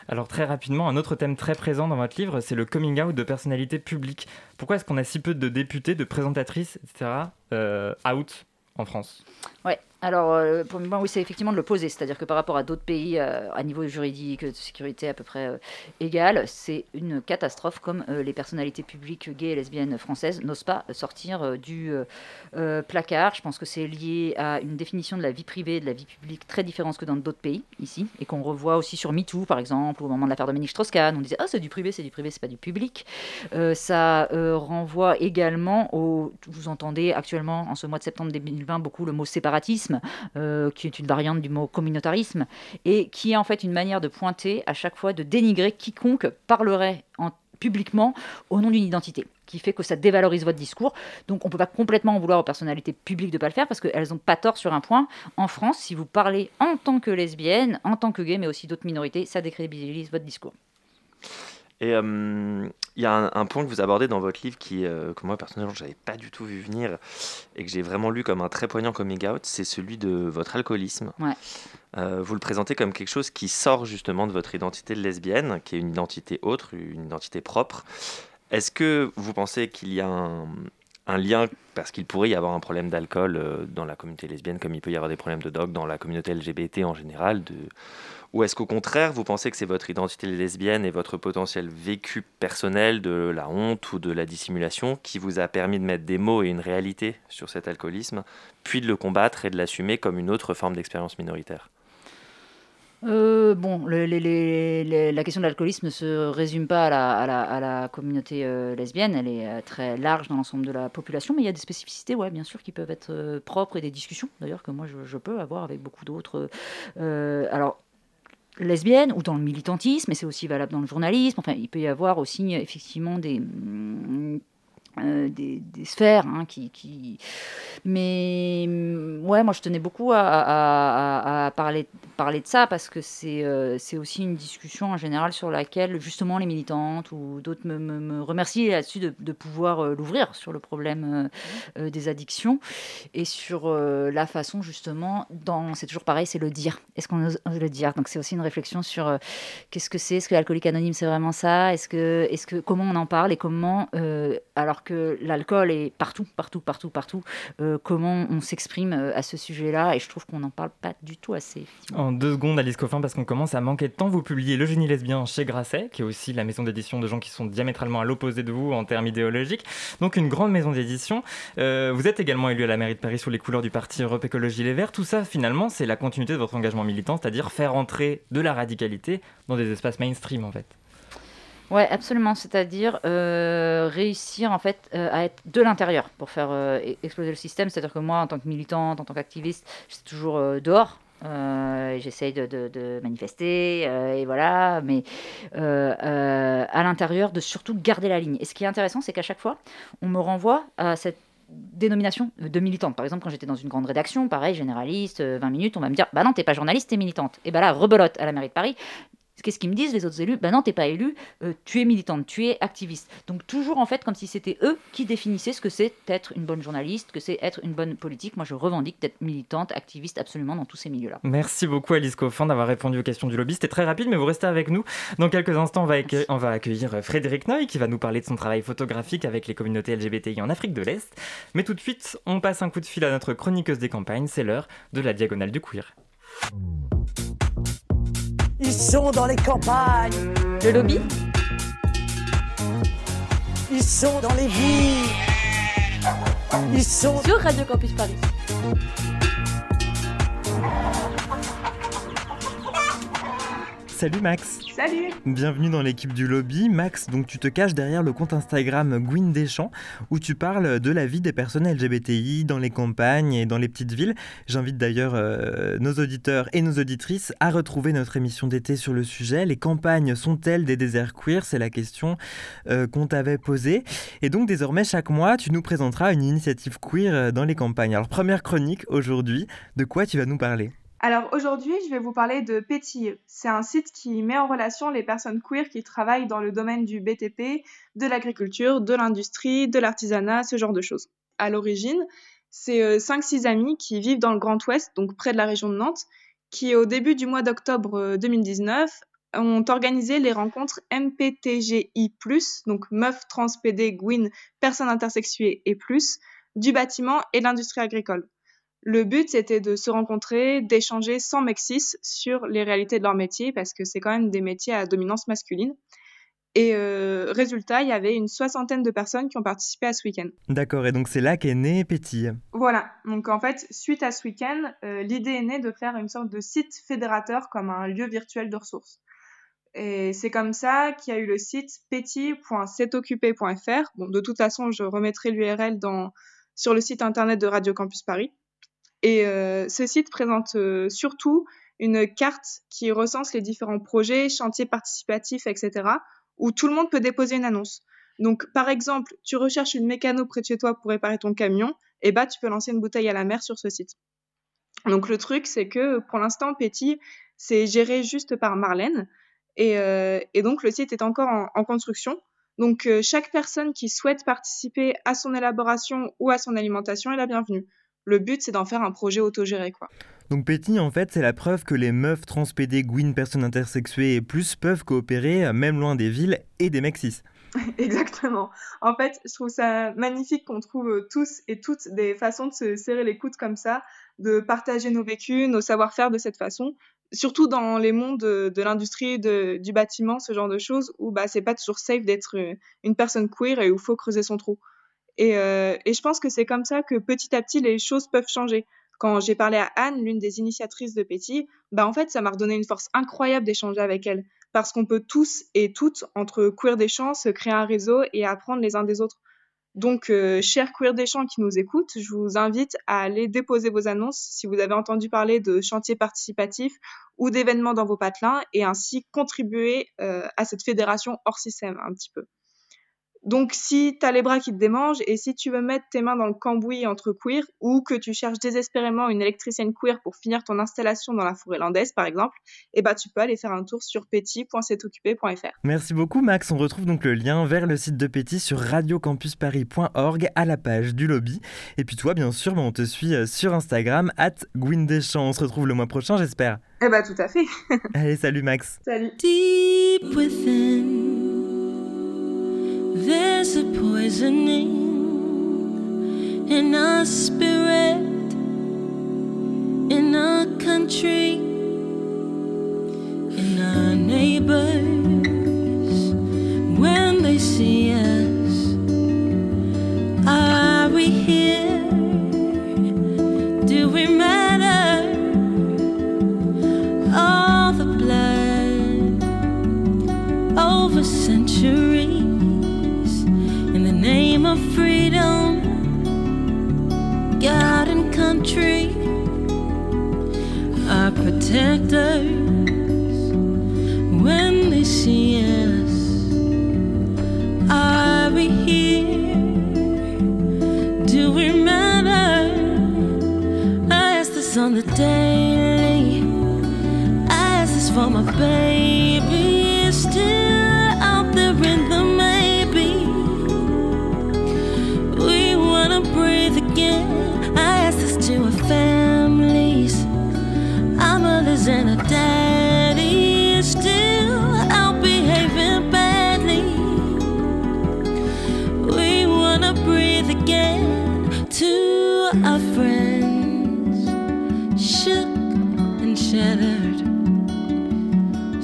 [SPEAKER 2] Alors très rapidement, un autre thème très présent dans votre livre, c'est le coming out de personnalités publiques. Pourquoi est-ce qu'on a si peu de députés, de présentatrices, etc. euh, out en France?
[SPEAKER 8] Ouais, alors euh, pour moi, oui, c'est effectivement de le poser, c'est-à-dire que par rapport à d'autres pays euh, à niveau juridique, de sécurité à peu près euh, égal, c'est une catastrophe comme les personnalités publiques gays et lesbiennes françaises n'osent pas sortir du placard. Je pense que c'est lié à une définition de la vie privée et de la vie publique très différente que dans d'autres pays ici, et qu'on revoit aussi sur MeToo par exemple, au moment de l'affaire Dominique Strauss-Kahn, on disait ah c'est du privé, c'est du privé, c'est pas du public. Ça renvoie également au, vous entendez actuellement en ce mois de septembre 2020 beaucoup le mot séparatisme, euh, qui est une variante du mot communautarisme, et qui est en fait une manière de pointer à chaque fois, de dénigrer quiconque parlerait en publiquement au nom d'une identité, qui fait que ça dévalorise votre discours. Donc on ne peut pas complètement en vouloir aux personnalités publiques de ne pas le faire, parce qu'elles n'ont pas tort sur un point. En France, si vous parlez en tant que lesbienne, en tant que gay, mais aussi d'autres minorités, ça décrédibilise votre discours.
[SPEAKER 6] Et euh, il y a un, un point que vous abordez dans votre livre qui, euh, que moi personnellement, je n'avais pas du tout vu venir et que j'ai vraiment lu comme un très poignant coming out, c'est celui de votre alcoolisme.
[SPEAKER 8] Ouais.
[SPEAKER 6] Euh, vous le présentez comme quelque chose qui sort justement de votre identité de lesbienne, qui est une identité autre, une identité propre. Est-ce que vous pensez qu'il y a un, un lien, parce qu'il pourrait y avoir un problème d'alcool euh, dans la communauté lesbienne, comme il peut y avoir des problèmes de drogue dans la communauté LGBT en général, de... ou est-ce qu'au contraire, vous pensez que c'est votre identité lesbienne et votre potentiel vécu personnel de la honte ou de la dissimulation qui vous a permis de mettre des mots et une réalité sur cet alcoolisme, puis de le combattre et de l'assumer comme une autre forme d'expérience minoritaire?
[SPEAKER 8] Euh, bon, la question de l'alcoolisme ne se résume pas à la, communauté euh, lesbienne, elle est euh, très large dans l'ensemble de la population, mais il y a des spécificités, ouais, bien sûr, qui peuvent être propres et des discussions, d'ailleurs, que moi je, je peux avoir avec beaucoup d'autres. alors, lesbiennes ou dans le militantisme, et c'est aussi valable dans le journalisme, enfin, il peut y avoir aussi effectivement des. Euh, des, sphères hein, qui, mais mm, ouais moi je tenais beaucoup à, parler, parler de ça parce que c'est euh, c'est aussi une discussion en général sur laquelle justement les militantes ou d'autres me, me, me remercient là-dessus de, pouvoir euh, l'ouvrir sur le problème des addictions et sur la façon justement dans c'est toujours pareil c'est le dire. Est-ce qu'on ose, le dire? Donc c'est aussi une réflexion sur qu'est-ce que c'est? Est-ce que l'alcoolique anonyme c'est vraiment ça? Est-ce que est-ce que comment on en parle et comment alors l'alcool est partout partout partout partout euh, comment on s'exprime euh, à ce sujet-là et je trouve qu'on n'en parle pas du tout assez.
[SPEAKER 2] En deux secondes, Alice Coffin, parce qu'on commence à manquer de temps, vous publiez Le génie lesbien chez Grasset, qui est aussi la maison d'édition de gens qui sont diamétralement à l'opposé de vous en termes idéologiques. Donc une grande maison d'édition. Euh, vous êtes également élu à la mairie de Paris sous les couleurs du parti Europe Écologie Les Verts. Tout ça, finalement, c'est la continuité de votre engagement militant, c'est-à-dire faire entrer de la radicalité dans des espaces mainstream, en fait.
[SPEAKER 8] Ouais, absolument. C'est-à-dire euh, réussir en fait euh, à être de l'intérieur pour faire euh, e- exploser le système. C'est-à-dire que moi, en tant que militante, en tant qu'activiste, je suis toujours dehors. J'essaye de, de- manifester et voilà, mais à l'intérieur de surtout garder la ligne. Et ce qui est intéressant, c'est qu'à chaque fois, on me renvoie à cette dénomination de militante. Par exemple, quand j'étais dans une grande rédaction, pareil, généraliste, euh, 20 minutes, on va me dire Bah non, t'es pas journaliste, t'es militante. Et bah là, rebelote à la mairie de Paris. Qu'est-ce qu'ils me disent les autres élus Ben non, t'es pas élu, euh, tu es militante, tu es activiste. Donc toujours en fait comme si c'était eux qui définissaient ce que c'est être une bonne journaliste, que c'est être une bonne politique. Moi je revendique d'être militante, activiste absolument dans tous ces milieux-là.
[SPEAKER 2] Merci beaucoup Alice Coffin d'avoir répondu aux questions du lobby. C'était très rapide, mais vous restez avec nous. Dans quelques instants, on va, accueillir, on va accueillir Frédéric Noy qui va nous parler de son travail photographique avec les communautés LGBTI en Afrique de l'Est. Mais tout de suite, on passe un coup de fil à notre chroniqueuse des campagnes. C'est l'heure de la diagonale du queer.
[SPEAKER 10] Ils sont dans les campagnes.
[SPEAKER 8] Le lobby
[SPEAKER 10] Ils sont dans les villes. Ils sont
[SPEAKER 7] sur Radio Campus Paris.
[SPEAKER 2] Salut Max.
[SPEAKER 12] Salut.
[SPEAKER 2] Bienvenue dans l'équipe du lobby. Max, donc tu te caches derrière le compte Instagram Gwyn Deschamps où tu parles de la vie des personnes LGBTI dans les campagnes et dans les petites villes. J'invite d'ailleurs euh, nos auditeurs et nos auditrices à retrouver notre émission d'été sur le sujet. Les campagnes sont-elles des déserts queer? C'est la question euh, qu'on t'avait posée. Et donc désormais, chaque mois, tu nous présenteras une initiative queer euh, dans les campagnes. Alors première chronique aujourd'hui, de quoi tu vas nous parler?
[SPEAKER 12] Alors aujourd'hui, je vais vous parler de Pétille. C'est un site qui met en relation les personnes queer qui travaillent dans le domaine du BTP, de l'agriculture, de l'industrie, de l'artisanat, ce genre de choses. À l'origine, c'est 5-6 euh, amis qui vivent dans le Grand Ouest, donc près de la région de Nantes, qui au début du mois d'octobre 2019 euh, ont organisé les rencontres MPTGI+, donc meufs, trans, PD, gwyn, personnes intersexuées et plus, du bâtiment et de l'industrie agricole. Le but, c'était de se rencontrer, d'échanger sans mexis sur les réalités de leur métier, parce que c'est quand même des métiers à dominance masculine. Et euh, résultat, il y avait une soixantaine de personnes qui ont participé à ce week-end.
[SPEAKER 2] D'accord, et donc c'est là qu'est né Pétille.
[SPEAKER 12] Voilà, donc en fait, suite à ce week-end, euh, l'idée est née de faire une sorte de site fédérateur comme un lieu virtuel de ressources. Et c'est comme ça qu'il y a eu le site petit.s'etoccupé.fr. Bon, de toute façon, je remettrai l'URL sur le site internet de Radio Campus Paris. Et euh, ce site présente euh, surtout une carte qui recense les différents projets, chantiers participatifs, etc., où tout le monde peut déposer une annonce. Donc, par exemple, tu recherches une mécano près de chez toi pour réparer ton camion, et bah, tu peux lancer une bouteille à la mer sur ce site. Donc, le truc, c'est que pour l'instant, Petit, c'est géré juste par Marlène, et, euh, et, donc le site est encore en, construction. Donc, chaque personne qui souhaite participer à son élaboration ou à son alimentation est la bienvenue. Le but, c'est d'en faire un projet autogéré, quoi.
[SPEAKER 2] Donc Petit, en fait, c'est la preuve que les meufs transpédées, gwyn, personnes intersexuées et plus peuvent coopérer, euh, même loin des villes et des mexis.
[SPEAKER 12] Exactement. En fait, je trouve ça magnifique qu'on trouve euh, tous et toutes des façons de se serrer les coudes comme ça, de partager nos vécus, nos savoir-faire de cette façon. Surtout dans les mondes de, l'industrie, du bâtiment, ce genre de choses, où bah, c'est pas toujours safe d'être euh, une personne queer et où il faut creuser son trou. Euh, et, je pense que c'est comme ça que petit à petit les choses peuvent changer. Quand j'ai parlé à Anne, l'une des initiatrices de Petit, bah en fait ça m'a redonné une force incroyable d'échanger avec elle, parce qu'on peut tous et toutes entre queer des champs se créer un réseau et apprendre les uns des autres. Donc, euh, chers queer des champs qui nous écoutent, je vous invite à aller déposer vos annonces si vous avez entendu parler de chantiers participatifs ou d'événements dans vos patelins et ainsi contribuer euh, à cette fédération hors système un petit peu. Donc, si tu as les bras qui te démangent et si tu veux mettre tes mains dans le cambouis entre queer ou que tu cherches désespérément une électricienne queer pour finir ton installation dans la forêt landaise, par exemple, eh ben, tu peux aller faire un tour sur petit.s'etoccupé.fr.
[SPEAKER 2] Merci beaucoup, Max. On retrouve donc le lien vers le site de Petit sur radiocampusparis.org à la page du lobby. Et puis, toi, bien sûr, ben, on te suit euh, sur Instagram, at. On se retrouve le mois prochain, j'espère.
[SPEAKER 12] Eh ben, tout à fait.
[SPEAKER 2] Allez, salut, Max.
[SPEAKER 12] Salut.
[SPEAKER 13] Deep within. There's a poisoning in our spirit, in our country, in our neighbors. Country are protectors when they see us. Are we here? Do we matter? I ask this on the daily. I ask this for my baby still out there in the and a daddy is still out behaving badly. We wanna breathe again to our friends, shook and shattered,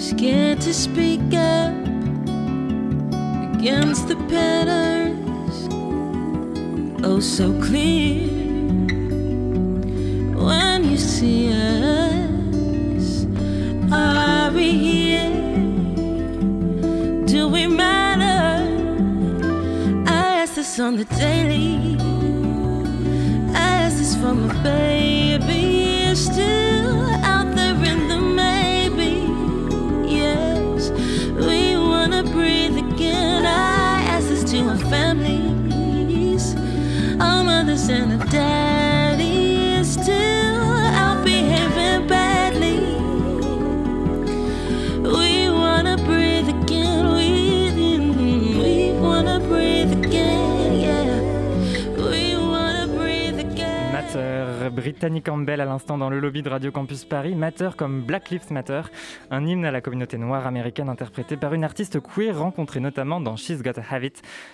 [SPEAKER 13] scared to speak up against the patterns. Oh, so clear when you see us be here? Do we matter? I ask this on the daily. I ask this for my baby. Still out there in the maybe. Yes, we wanna breathe again. I ask this to our families, our mothers and our
[SPEAKER 2] dads. Brittany Campbell à l'instant dans le lobby de Radio Campus Paris. Matter comme Black Lives Matter, un hymne à la communauté noire américaine interprété par une artiste queer rencontrée notamment dans She's Got a Habit,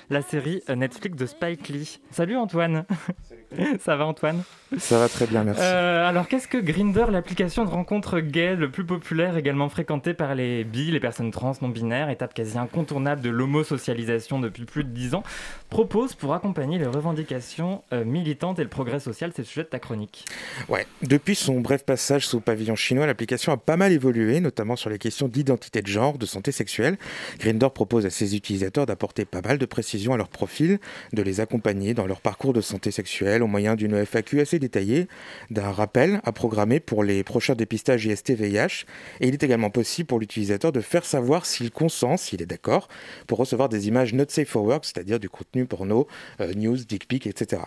[SPEAKER 2] la série Netflix de Spike Lee. Salut Antoine Ça va Antoine?
[SPEAKER 4] Ça va très bien, merci.
[SPEAKER 2] Euh, alors qu'est-ce que Grinder, l'application de rencontre gay le plus populaire, également fréquentée par les bi, les personnes trans non binaires, étape quasi incontournable de l'homosocialisation depuis plus de 10 ans, propose pour accompagner les revendications euh, militantes et le progrès social C'est le sujet de ta chronique.
[SPEAKER 4] Ouais, depuis son bref passage sous pavillon chinois, l'application a pas mal évolué, notamment sur les questions d'identité de genre, de santé sexuelle. Grindr propose à ses utilisateurs d'apporter pas mal de précisions à leur profil, de les accompagner dans leur parcours de santé sexuelle au moyen d'une FAQ assez détaillée, d'un rappel à programmer pour les prochains dépistages IST-VIH. Et il est également possible pour l'utilisateur de faire savoir s'il consent, s'il est d'accord, pour recevoir des images not safe for work, c'est-à-dire du contenu porno, euh, news, dick pic, etc.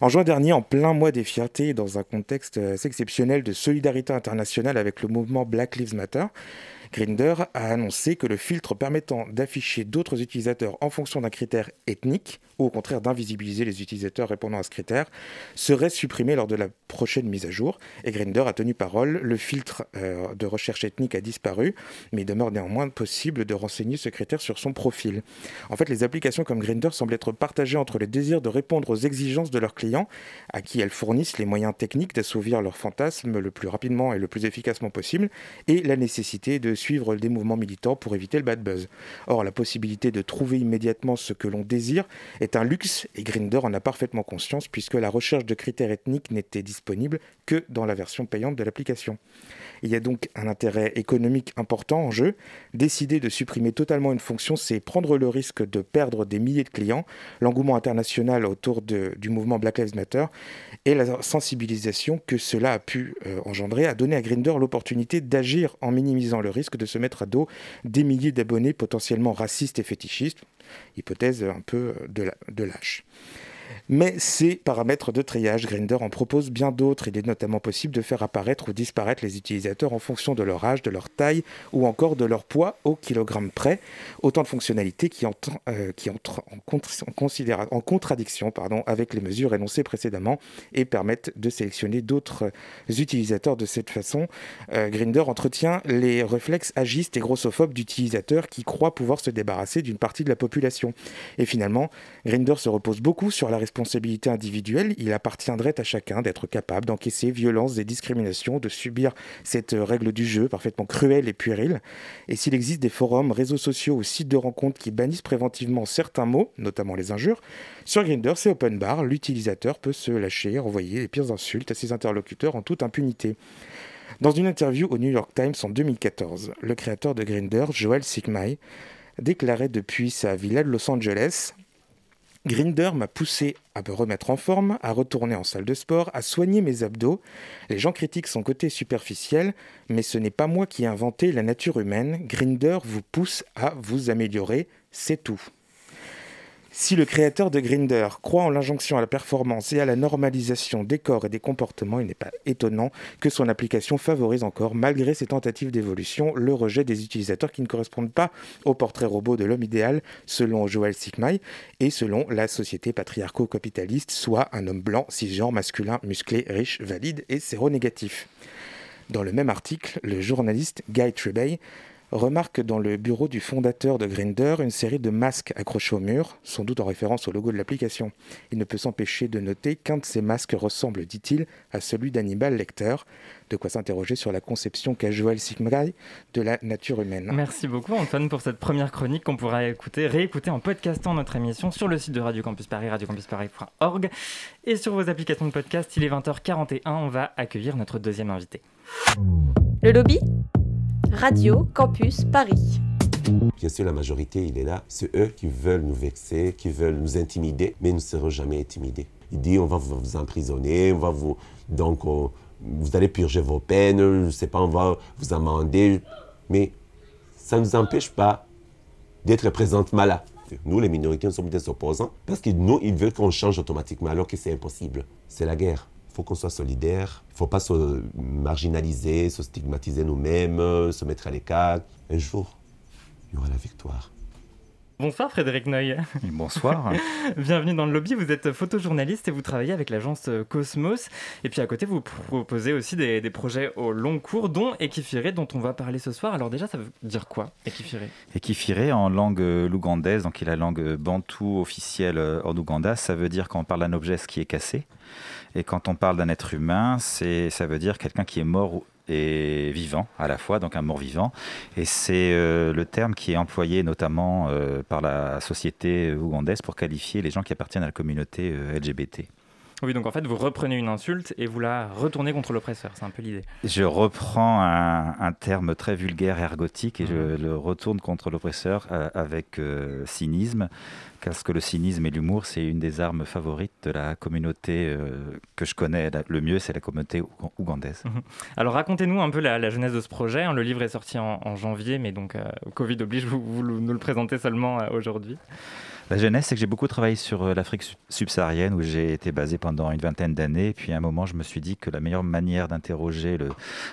[SPEAKER 4] En juin dernier, en plein mois des fiertés, dans un contexte assez exceptionnel de solidarité internationale avec le mouvement Black Lives Matter, Grinder a annoncé que le filtre permettant d'afficher d'autres utilisateurs en fonction d'un critère ethnique, ou au contraire d'invisibiliser les utilisateurs répondant à ce critère, serait supprimé lors de la prochaine mise à jour. Et Grinder a tenu parole, le filtre euh, de recherche ethnique a disparu, mais il demeure néanmoins possible de renseigner ce critère sur son profil. En fait, les applications comme Grinder semblent être partagées entre le désir de répondre aux exigences de leurs clients, à qui elles fournissent les moyens techniques d'assouvir leurs fantasmes le plus rapidement et le plus efficacement possible, et la nécessité de suivre des mouvements militants pour éviter le bad buzz. Or, la possibilité de trouver immédiatement ce que l'on désire est un luxe et Grinder en a parfaitement conscience puisque la recherche de critères ethniques n'était disponible que dans la version payante de l'application. Il y a donc un intérêt économique important en jeu. Décider de supprimer totalement une fonction, c'est prendre le risque de perdre des milliers de clients. L'engouement international autour du mouvement Black Lives Matter et la sensibilisation que cela a pu euh, engendrer a donné à Grinder l'opportunité d'agir en minimisant le risque de se mettre à dos des milliers d'abonnés potentiellement racistes et fétichistes. Hypothèse un peu la, de lâche. Mais ces paramètres de triage, Grinder en propose bien d'autres. Il est notamment possible de faire apparaître ou disparaître les utilisateurs en fonction de leur âge, de leur taille ou encore de leur poids au kilogramme près. Autant de fonctionnalités qui, entrent, euh, en, contradiction pardon, avec les mesures énoncées précédemment et permettent de sélectionner d'autres utilisateurs de cette façon. Euh, Grinder entretient les réflexes agistes et grossophobes d'utilisateurs qui croient pouvoir se débarrasser d'une partie de la population. Et finalement, Grinder se repose beaucoup sur la responsabilité individuelle, il appartiendrait à chacun d'être capable d'encaisser violences et discriminations, de subir cette règle du jeu parfaitement cruelle et puérile. Et s'il existe des forums, réseaux sociaux ou sites de rencontres qui bannissent préventivement certains mots, notamment les injures, sur Grindr, c'est open bar, l'utilisateur peut se lâcher, envoyer les pires insultes à ses interlocuteurs en toute impunité. Dans une interview au New York Times en 2014, le créateur de Grindr, Joel Sigmay, déclarait depuis sa villa de Los Angeles Grinder m'a poussé à me remettre en forme, à retourner en salle de sport, à soigner mes abdos. Les gens critiquent son côté superficiel, mais ce n'est pas moi qui ai inventé la nature humaine. Grinder vous pousse à vous améliorer, c'est tout. Si le créateur de Grinder croit en l'injonction à la performance et à la normalisation des corps et des comportements, il n'est pas étonnant que son application favorise encore, malgré ses tentatives d'évolution, le rejet des utilisateurs qui ne correspondent pas au portrait robot de l'homme idéal, selon Joël Sigmay et selon la société patriarco-capitaliste, soit un homme blanc, cisgenre, masculin, musclé, riche, valide et séronégatif. Dans le même article, le journaliste Guy Trebay remarque dans le bureau du fondateur de Grinder une série de masques accrochés au mur, sans doute en référence au logo de l'application. Il ne peut s'empêcher de noter qu'un de ces masques ressemble, dit-il, à celui d'Hannibal Lecter. De quoi s'interroger sur la conception qu'a Joël Sigmray de la nature humaine.
[SPEAKER 2] Merci beaucoup Antoine pour cette première chronique qu'on pourra écouter, réécouter en podcastant notre émission sur le site de Radio Campus Paris, radiocampusparis.org et sur vos applications de podcast. Il est 20h41, on va accueillir notre deuxième invité.
[SPEAKER 5] Le lobby? Radio Campus Paris.
[SPEAKER 14] Bien sûr, la majorité, il est là. C'est eux qui veulent nous vexer, qui veulent nous intimider, mais nous ne serons jamais intimidés. Il dit on va vous emprisonner, on va vous. Donc, on- vous allez purger vos peines, je ne sais pas, on va vous amender. Mais ça ne nous empêche pas d'être présentement là. Nous, les minorités, nous sommes des opposants parce que nous, ils veulent qu'on change automatiquement alors que c'est impossible. C'est la guerre. Il faut qu'on soit solidaire. Il ne faut pas se marginaliser, se stigmatiser nous-mêmes, se mettre à l'écart. Un jour, il y aura la victoire.
[SPEAKER 2] Bonsoir Frédéric Noy.
[SPEAKER 15] Bonsoir.
[SPEAKER 2] Bienvenue dans le lobby, vous êtes photojournaliste et vous travaillez avec l'agence Cosmos. Et puis à côté, vous proposez aussi des, des projets au long cours, dont Ekifiré, dont on va parler ce soir. Alors déjà, ça veut dire quoi, Ekifiré
[SPEAKER 15] Ekifiré en langue euh, lougandaise, donc qui est la langue bantou officielle euh, en Ouganda, ça veut dire quand on parle d'un objet ce qui est cassé. Et quand on parle d'un être humain, c'est, ça veut dire quelqu'un qui est mort et vivant à la fois, donc un mort-vivant. Et c'est euh, le terme qui est employé notamment euh, par la société ougandaise pour qualifier les gens qui appartiennent à la communauté euh, LGBT.
[SPEAKER 2] Oui, donc en fait, vous reprenez une insulte et vous la retournez contre l'oppresseur. C'est un peu l'idée.
[SPEAKER 15] Je reprends un, un terme très vulgaire ergotique et je
[SPEAKER 2] Mhm.
[SPEAKER 15] le retourne contre l'oppresseur euh, avec euh, cynisme, parce que le cynisme et l'humour, c'est une des armes favorites de la communauté euh, que je connais le mieux, c'est la communauté ougan- ougandaise.
[SPEAKER 2] Mhm. Alors racontez-nous un peu la, la genèse de ce projet. hein. Le livre est sorti en, en janvier, mais donc euh, Covid oblige, vous, nous le présentez seulement aujourd'hui.
[SPEAKER 15] La jeunesse, c'est que j'ai beaucoup travaillé sur euh, l'Afrique sub- subsaharienne où j'ai été basé pendant une vingtaine d'années. Puis à un moment, je me suis dit que la meilleure manière d'interroger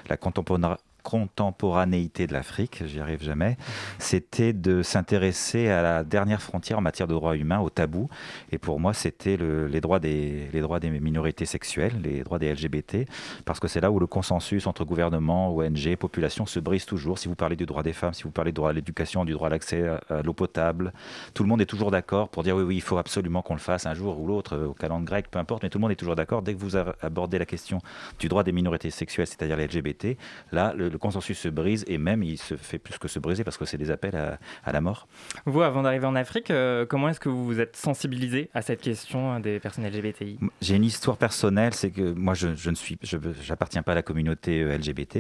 [SPEAKER 15] la contempora- contemporanéité de l'Afrique, j'y arrive jamais, c'était de s'intéresser à la dernière frontière en matière de droits humains, au tabou. Et pour moi, c'était le- les, droits des, les droits des minorités sexuelles, les droits des LGBT, parce que c'est là où le consensus entre gouvernement, ONG, population se brise toujours. Si vous parlez du droit des femmes, si vous parlez du droit à l'éducation, du droit à l'accès à, l'eau potable, tout le monde est toujours d'accord pour dire oui, oui, il faut absolument qu'on le fasse un jour ou l'autre, euh, au calendrier grec, peu importe, mais tout le monde est toujours d'accord. Dès que vous abordez la question du droit des minorités sexuelles, c'est-à-dire les LGBT, là, le consensus se brise et même il se fait plus que se briser parce que c'est des appels à, à la mort.
[SPEAKER 2] Vous, avant d'arriver en Afrique, euh, comment est-ce que vous vous êtes sensibilisé à cette question euh, des personnes LGBTI
[SPEAKER 15] J'ai une histoire personnelle, c'est que moi je, je ne suis, je j'appartiens pas à la communauté euh, LGBT,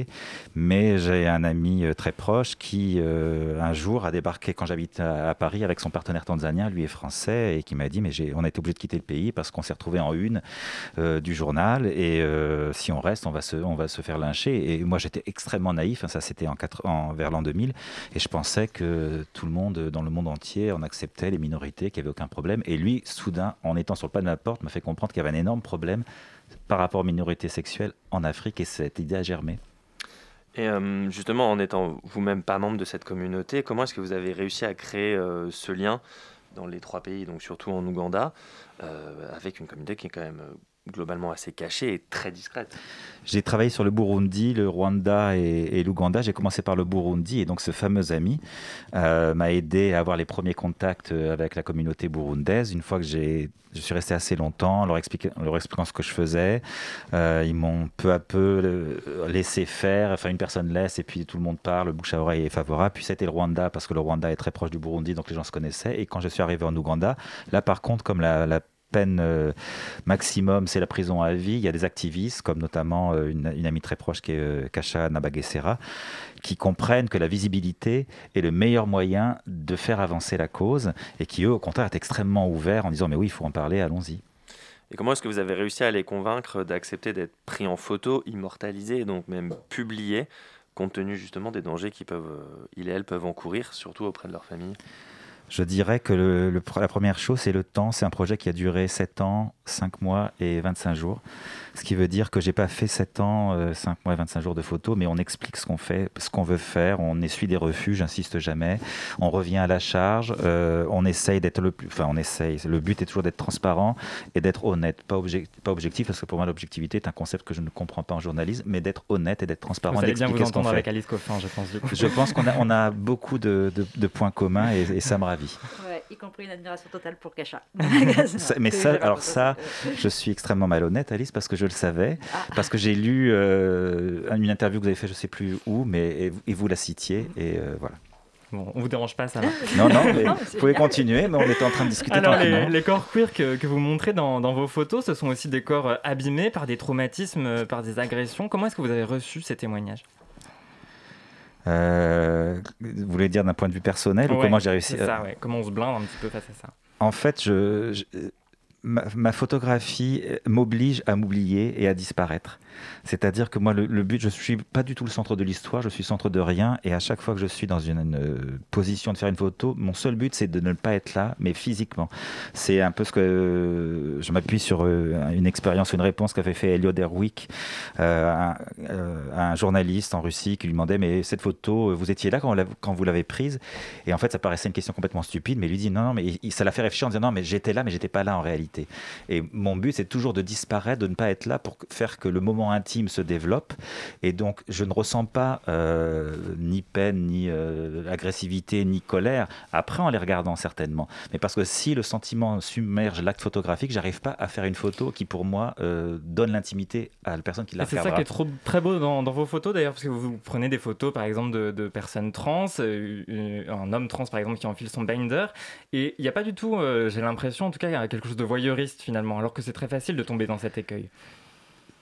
[SPEAKER 15] mais j'ai un ami très proche qui euh, un jour a débarqué quand j'habite à, à Paris avec son partenaire tanzanien, lui est français, et qui m'a dit mais on a été obligé de quitter le pays parce qu'on s'est retrouvé en une euh, du journal et si on reste, on va se, on va se faire lyncher. Et moi j'étais extrêmement naïf, hein, ça c'était en, en vers l'an 2000, et je pensais que tout le monde dans le monde entier on acceptait les minorités, qu'il n'y avait aucun problème. Et lui, soudain, en étant sur le pas de ma porte, m'a fait comprendre qu'il y avait un énorme problème par rapport aux minorités sexuelles en Afrique, et cette idée a germé.
[SPEAKER 6] Et euh, justement, en étant vous-même pas membre de cette communauté, comment est-ce que vous avez réussi à créer euh, ce lien dans les trois pays, donc surtout en Ouganda, euh, avec une communauté qui est quand même globalement assez cachée et très discrète
[SPEAKER 15] J'ai travaillé sur le Burundi, le Rwanda et, l'Ouganda. J'ai commencé par le Burundi et donc ce fameux ami euh, m'a aidé à avoir les premiers contacts euh, avec la communauté burundaise. Une fois que j'ai, je suis resté assez longtemps, leur, expliquer, leur expliquant ce que je faisais, euh, ils m'ont peu à peu laissé faire. Enfin, une personne laisse et puis tout le monde parle, le bouche à oreille est favorable. Puis c'était le Rwanda parce que le Rwanda est très proche du Burundi, donc les gens se connaissaient. Et quand je suis arrivé en Ouganda, là par contre, comme la peine euh, maximum, c'est la prison à vie. Il y a des activistes, comme notamment euh, une, amie très proche qui est euh, Kasha Nabagesera, qui comprennent que la visibilité est le meilleur moyen de faire avancer la cause et qui, eux, au contraire, est extrêmement ouverts en disant Mais oui, il faut en parler, allons-y.
[SPEAKER 6] Et comment est-ce que vous avez réussi à les convaincre d'accepter d'être pris en photo, immortalisé et donc même publié, compte tenu justement des dangers qu'ils peuvent, ils et elles peuvent encourir, surtout auprès de leur famille?
[SPEAKER 15] Je dirais que le, le, la première chose, c'est le temps. C'est un projet qui a duré 7 ans, 5 mois et 25 jours. Ce qui veut dire que j'ai pas fait 7 ans, euh, 5 mois et 25 jours de photos, mais on explique ce qu'on fait, ce qu'on veut faire. On essuie des refus, j'insiste jamais. On revient à la charge. Euh, on essaye d'être le plus. Enfin, on essaye. Le but est toujours d'être transparent et d'être honnête. Pas, object, pas objectif, parce que pour moi, l'objectivité est un concept que je ne comprends pas en journalisme, mais d'être honnête et d'être transparent.
[SPEAKER 2] Vous allez bien vous entendre avec Alice Coffin, je pense. Du coup.
[SPEAKER 15] Je pense qu'on a, on a beaucoup de, de, de points communs et, et ça me ravit.
[SPEAKER 8] Ouais, y compris une admiration totale pour Kasha.
[SPEAKER 15] ça, mais ça, alors ça, je suis extrêmement malhonnête, Alice, parce que je le savais, ah. parce que j'ai lu euh, une interview que vous avez fait, je sais plus où, mais et, et vous la citiez, et euh, voilà.
[SPEAKER 2] Bon, on vous dérange pas, ça va
[SPEAKER 15] Non, non, mais non, vous pouvez continuer, mais on était en train de discuter.
[SPEAKER 2] Alors, les, les, corps queer que, que, vous montrez dans, dans, vos photos, ce sont aussi des corps abîmés par des traumatismes, par des agressions. Comment est-ce que vous avez reçu ces témoignages?
[SPEAKER 15] Euh, vous voulez dire d'un point de vue personnel ou comment j'ai réussi
[SPEAKER 2] ça, ouais. Comment on se blinde un petit peu face à ça
[SPEAKER 15] En fait, je, je- ma, ma photographie m'oblige à m'oublier et à disparaître. C'est-à-dire que moi, le, but, je suis pas du tout le centre de l'histoire, je suis centre de rien. Et à chaque fois que je suis dans une, une position de faire une photo, mon seul but, c'est de ne pas être là, mais physiquement. C'est un peu ce que euh, je m'appuie sur euh, une expérience, une réponse qu'avait fait Elliot Erwick euh, à, euh, un journaliste en Russie qui lui demandait Mais cette photo, vous étiez là quand, vous l'avez prise? Et en fait, ça paraissait une question complètement stupide, mais lui dit Non, non, mais ça l'a fait réfléchir en disant Non, mais j'étais là, mais j'étais pas là en réalité. Et mon but, c'est toujours de disparaître, de ne pas être là pour faire que le moment intime se développe. Et donc, je ne ressens pas euh, ni peine, ni euh, agressivité, ni colère, après en les regardant certainement. Mais parce que si le sentiment submerge l'acte photographique, j'arrive pas à faire une photo qui, pour moi, euh, donne l'intimité à la personne qui la
[SPEAKER 2] Et C'est ça qui est trop, très beau dans, dans vos photos d'ailleurs, parce que vous, vous prenez des photos par exemple de, de personnes trans, un homme trans par exemple qui enfile son binder, et il n'y a pas du tout, j'ai l'impression en tout cas, il y a quelque chose de voyeuriste finalement, alors que c'est très facile de tomber dans cet écueil.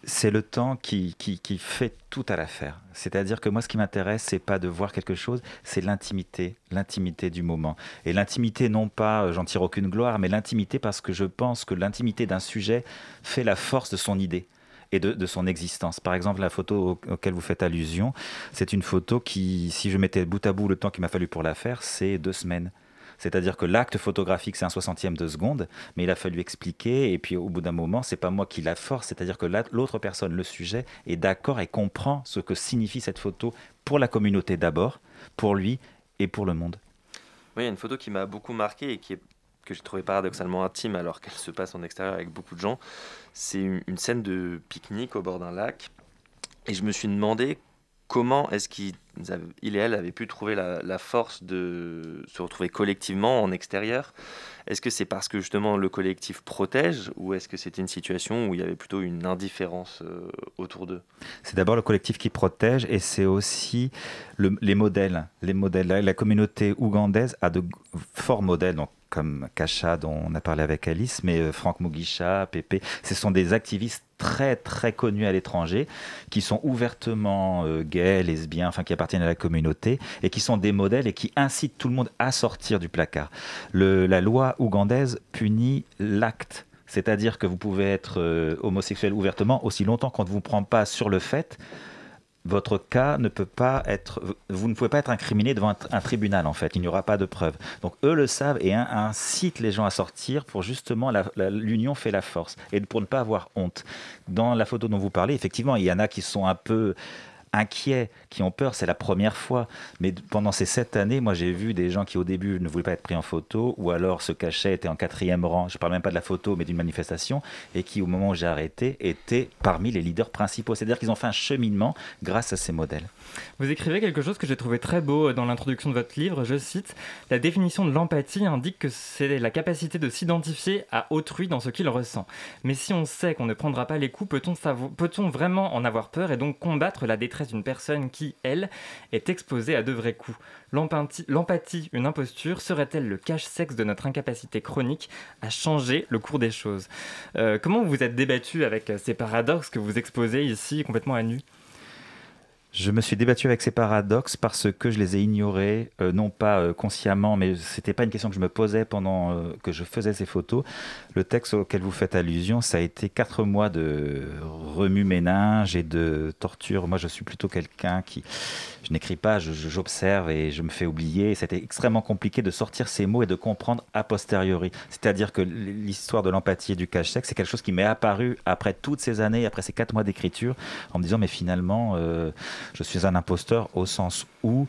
[SPEAKER 15] C'est le temps qui, qui, fait tout à l'affaire. C'est-à-dire que moi, ce qui m'intéresse, c'est pas de voir quelque chose, c'est l'intimité, l'intimité du moment. Et l'intimité, non pas, euh, j'en tire aucune gloire, mais l'intimité parce que je pense que l'intimité d'un sujet fait la force de son idée et de, de son existence. Par exemple, la photo au- auquel vous faites allusion, c'est une photo qui, si je mettais bout à bout le temps qu'il m'a fallu pour la faire, c'est deux semaines. C'est-à-dire que l'acte photographique, c'est un soixantième de seconde, mais il a fallu expliquer, et puis au bout d'un moment, c'est pas moi qui la force, c'est-à-dire que la- l'autre personne, le sujet, est d'accord et comprend ce que signifie cette photo pour la communauté d'abord, pour lui et pour le monde.
[SPEAKER 6] Oui, il y a une photo qui m'a beaucoup marqué et qui est, que j'ai trouvé paradoxalement intime alors qu'elle se passe en extérieur avec beaucoup de gens. C'est une, scène de pique-nique au bord d'un lac. Et je me suis demandé comment est-ce avaient- il et elle avaient pu trouver la, force de se retrouver collectivement en extérieur. Est-ce que c'est parce que justement le collectif protège ou est-ce que c'était une situation où il y avait plutôt une indifférence euh, autour d'eux?
[SPEAKER 15] C'est d'abord le collectif qui protège et c'est aussi le- les modèles. Les modèles. La, communauté ougandaise a de forts modèles, donc comme Kasha dont on a parlé avec Alice, mais euh, Franck Mugisha, Pépé, ce sont des activistes très très connus à l'étranger qui sont ouvertement euh, gays, lesbiens, enfin qui appartiennent à la communauté et qui sont des modèles et qui incitent tout le monde à sortir du placard. La loi ougandaise punit l'acte. C'est-à-dire que vous pouvez être euh, homosexuel ouvertement aussi longtemps qu'on ne vous prend pas sur le fait votre cas ne peut pas être, vous ne pouvez pas être incriminé devant un, un tribunal en fait. Il n'y aura pas de preuves. Donc eux le savent et in- incitent les gens à sortir pour justement l'union fait la force et pour ne pas avoir honte. Dans la photo dont vous parlez, effectivement, il y en a qui sont un peu inquiets, qui ont peur, c'est la première fois. Mais pendant ces sept années, moi j'ai vu des gens qui au début ne voulaient pas être pris en photo, ou alors se cachaient, étaient en quatrième rang, je parle même pas de la photo, mais d'une manifestation, et qui au moment où j'ai arrêté étaient parmi les leaders principaux. C'est-à-dire qu'ils ont fait un cheminement grâce à ces modèles.
[SPEAKER 2] Vous écrivez quelque chose que j'ai trouvé très beau dans l'introduction de votre livre, je cite, La définition de l'empathie indique que c'est la capacité de s'identifier à autrui dans ce qu'il ressent. Mais si on sait qu'on ne prendra pas les coups, peut-on vraiment en avoir peur et donc combattre la détresse d'une personne qui, elle, est exposée à de vrais coups. L'empathie, une imposture, serait-elle le cache-sexe de notre incapacité chronique à changer le cours des choses? Euh, Comment vous vous êtes débattu avec ces paradoxes que vous exposez ici complètement à nu?
[SPEAKER 15] Je me suis débattu avec ces paradoxes parce que je les ai ignorés, euh, non pas euh, consciemment, mais c'était pas une question que je me posais pendant euh, que je faisais ces photos. Le texte auquel vous faites allusion, ça a été quatre mois de remue-ménage et de torture. Moi, je suis plutôt quelqu'un qui, je n'écris pas, j'observe et je me fais oublier. C'était extrêmement compliqué de sortir ces mots et de comprendre a posteriori. C'est-à-dire que l'histoire de l'empathie et du cache-sexe, c'est quelque chose qui m'est apparu après toutes ces années, après ces quatre mois d'écriture, en me disant, mais finalement, je suis un imposteur au sens où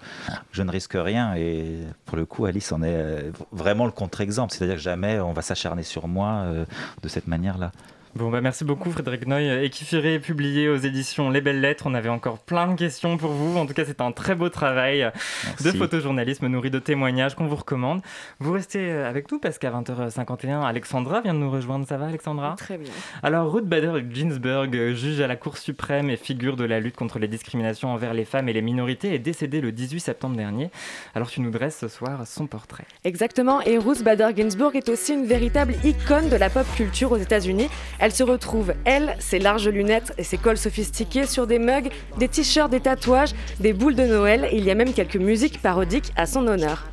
[SPEAKER 15] je ne risque rien. Et pour le coup, Alice en est euh, vraiment le contre-exemple. C'est-à-dire que jamais on va s'acharner sur moi euh, de cette manière-là.
[SPEAKER 2] Bon, bah merci beaucoup Frédéric Noy. Équifiré, publié aux éditions Les Belles Lettres? On avait encore plein de questions pour vous. En tout cas, c'est un très beau travail de
[SPEAKER 15] Merci.
[SPEAKER 2] photojournalisme nourri de témoignages qu'on vous recommande. Vous restez euh, avec nous parce qu'à 20h51, Alexandra vient de nous rejoindre. Ça va, Alexandra?
[SPEAKER 7] Très bien.
[SPEAKER 2] Alors, Ruth Bader Ginsburg, euh, juge à la Cour suprême et figure de la lutte contre les discriminations envers les femmes et les minorités, est décédée le 18 septembre dernier. Alors, tu nous dresses ce soir son portrait.
[SPEAKER 7] Exactement, et Ruth Bader Ginsburg est aussi une véritable icône de la pop culture aux États-Unis. Elle Elle se retrouve, elle, ses larges lunettes et ses cols sophistiqués sur des mugs, des t-shirts, des tatouages, des boules de Noël et il y a même quelques musiques parodiques à son honneur.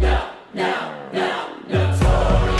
[SPEAKER 16] No, no, no,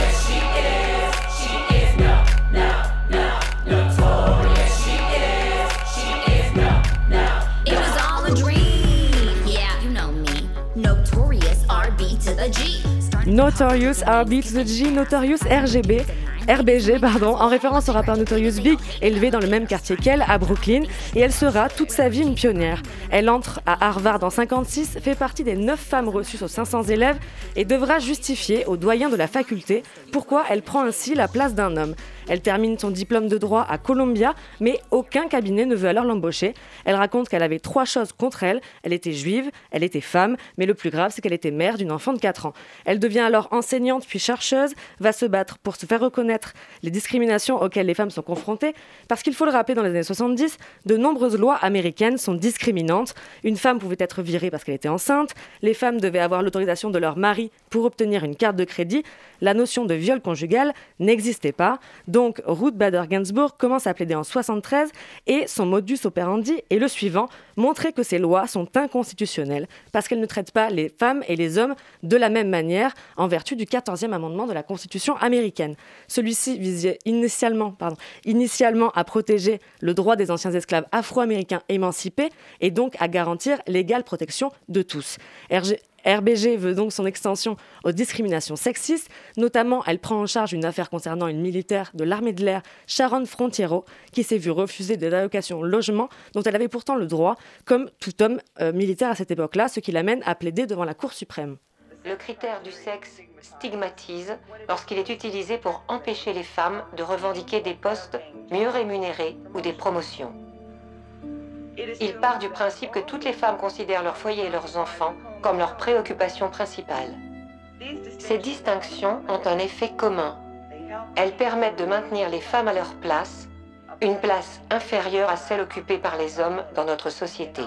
[SPEAKER 16] Notorious
[SPEAKER 13] RB to the G,
[SPEAKER 7] Notorious RGB. RBG, pardon, en référence au rappeur Notorious Big, élevé dans le même quartier qu'elle, à Brooklyn, et elle sera toute sa vie une pionnière. Elle entre à Harvard en 56, fait partie des 9 femmes reçues aux 500 élèves et devra justifier au doyen de la faculté pourquoi elle prend ainsi la place d'un homme. Elle termine son diplôme de droit à Columbia, mais aucun cabinet ne veut alors l'embaucher. Elle raconte qu'elle avait trois choses contre elle. Elle était juive, elle était femme, mais le plus grave, c'est qu'elle était mère d'une enfant de 4 ans. Elle devient alors enseignante puis chercheuse, va se battre pour se faire reconnaître les discriminations auxquelles les femmes sont confrontées, parce qu'il faut le rappeler, dans les années 70, de nombreuses lois américaines sont discriminantes. Une femme pouvait être virée parce qu'elle était enceinte, les femmes devaient avoir l'autorisation de leur mari pour obtenir une carte de crédit, la notion de viol conjugal n'existait pas. Donc Ruth Bader Ginsburg commence à plaider en 73 et son modus operandi est le suivant montrer que ces lois sont inconstitutionnelles parce qu'elles ne traitent pas les femmes et les hommes de la même manière en vertu du 14e amendement de la Constitution américaine. Celui-ci visait initialement, pardon, initialement à protéger le droit des anciens esclaves afro-américains émancipés et donc à garantir l'égale protection de tous. RBG veut donc son extension aux discriminations sexistes. Notamment, elle prend en charge une affaire concernant une militaire de l'armée de l'air, Sharon Frontiero, qui s'est vue refuser des allocations logement dont elle avait pourtant le droit, comme tout homme euh, militaire à cette époque-là, ce qui l'amène à plaider devant la Cour suprême.
[SPEAKER 17] Le critère du sexe stigmatise lorsqu'il est utilisé pour empêcher les femmes de revendiquer des postes mieux rémunérés ou des promotions. Il part du principe que toutes les femmes considèrent leur foyer et leurs enfants comme leur préoccupation principale. Ces distinctions ont un effet commun. Elles permettent de maintenir les femmes à leur place, une place inférieure à celle occupée par les hommes dans notre société.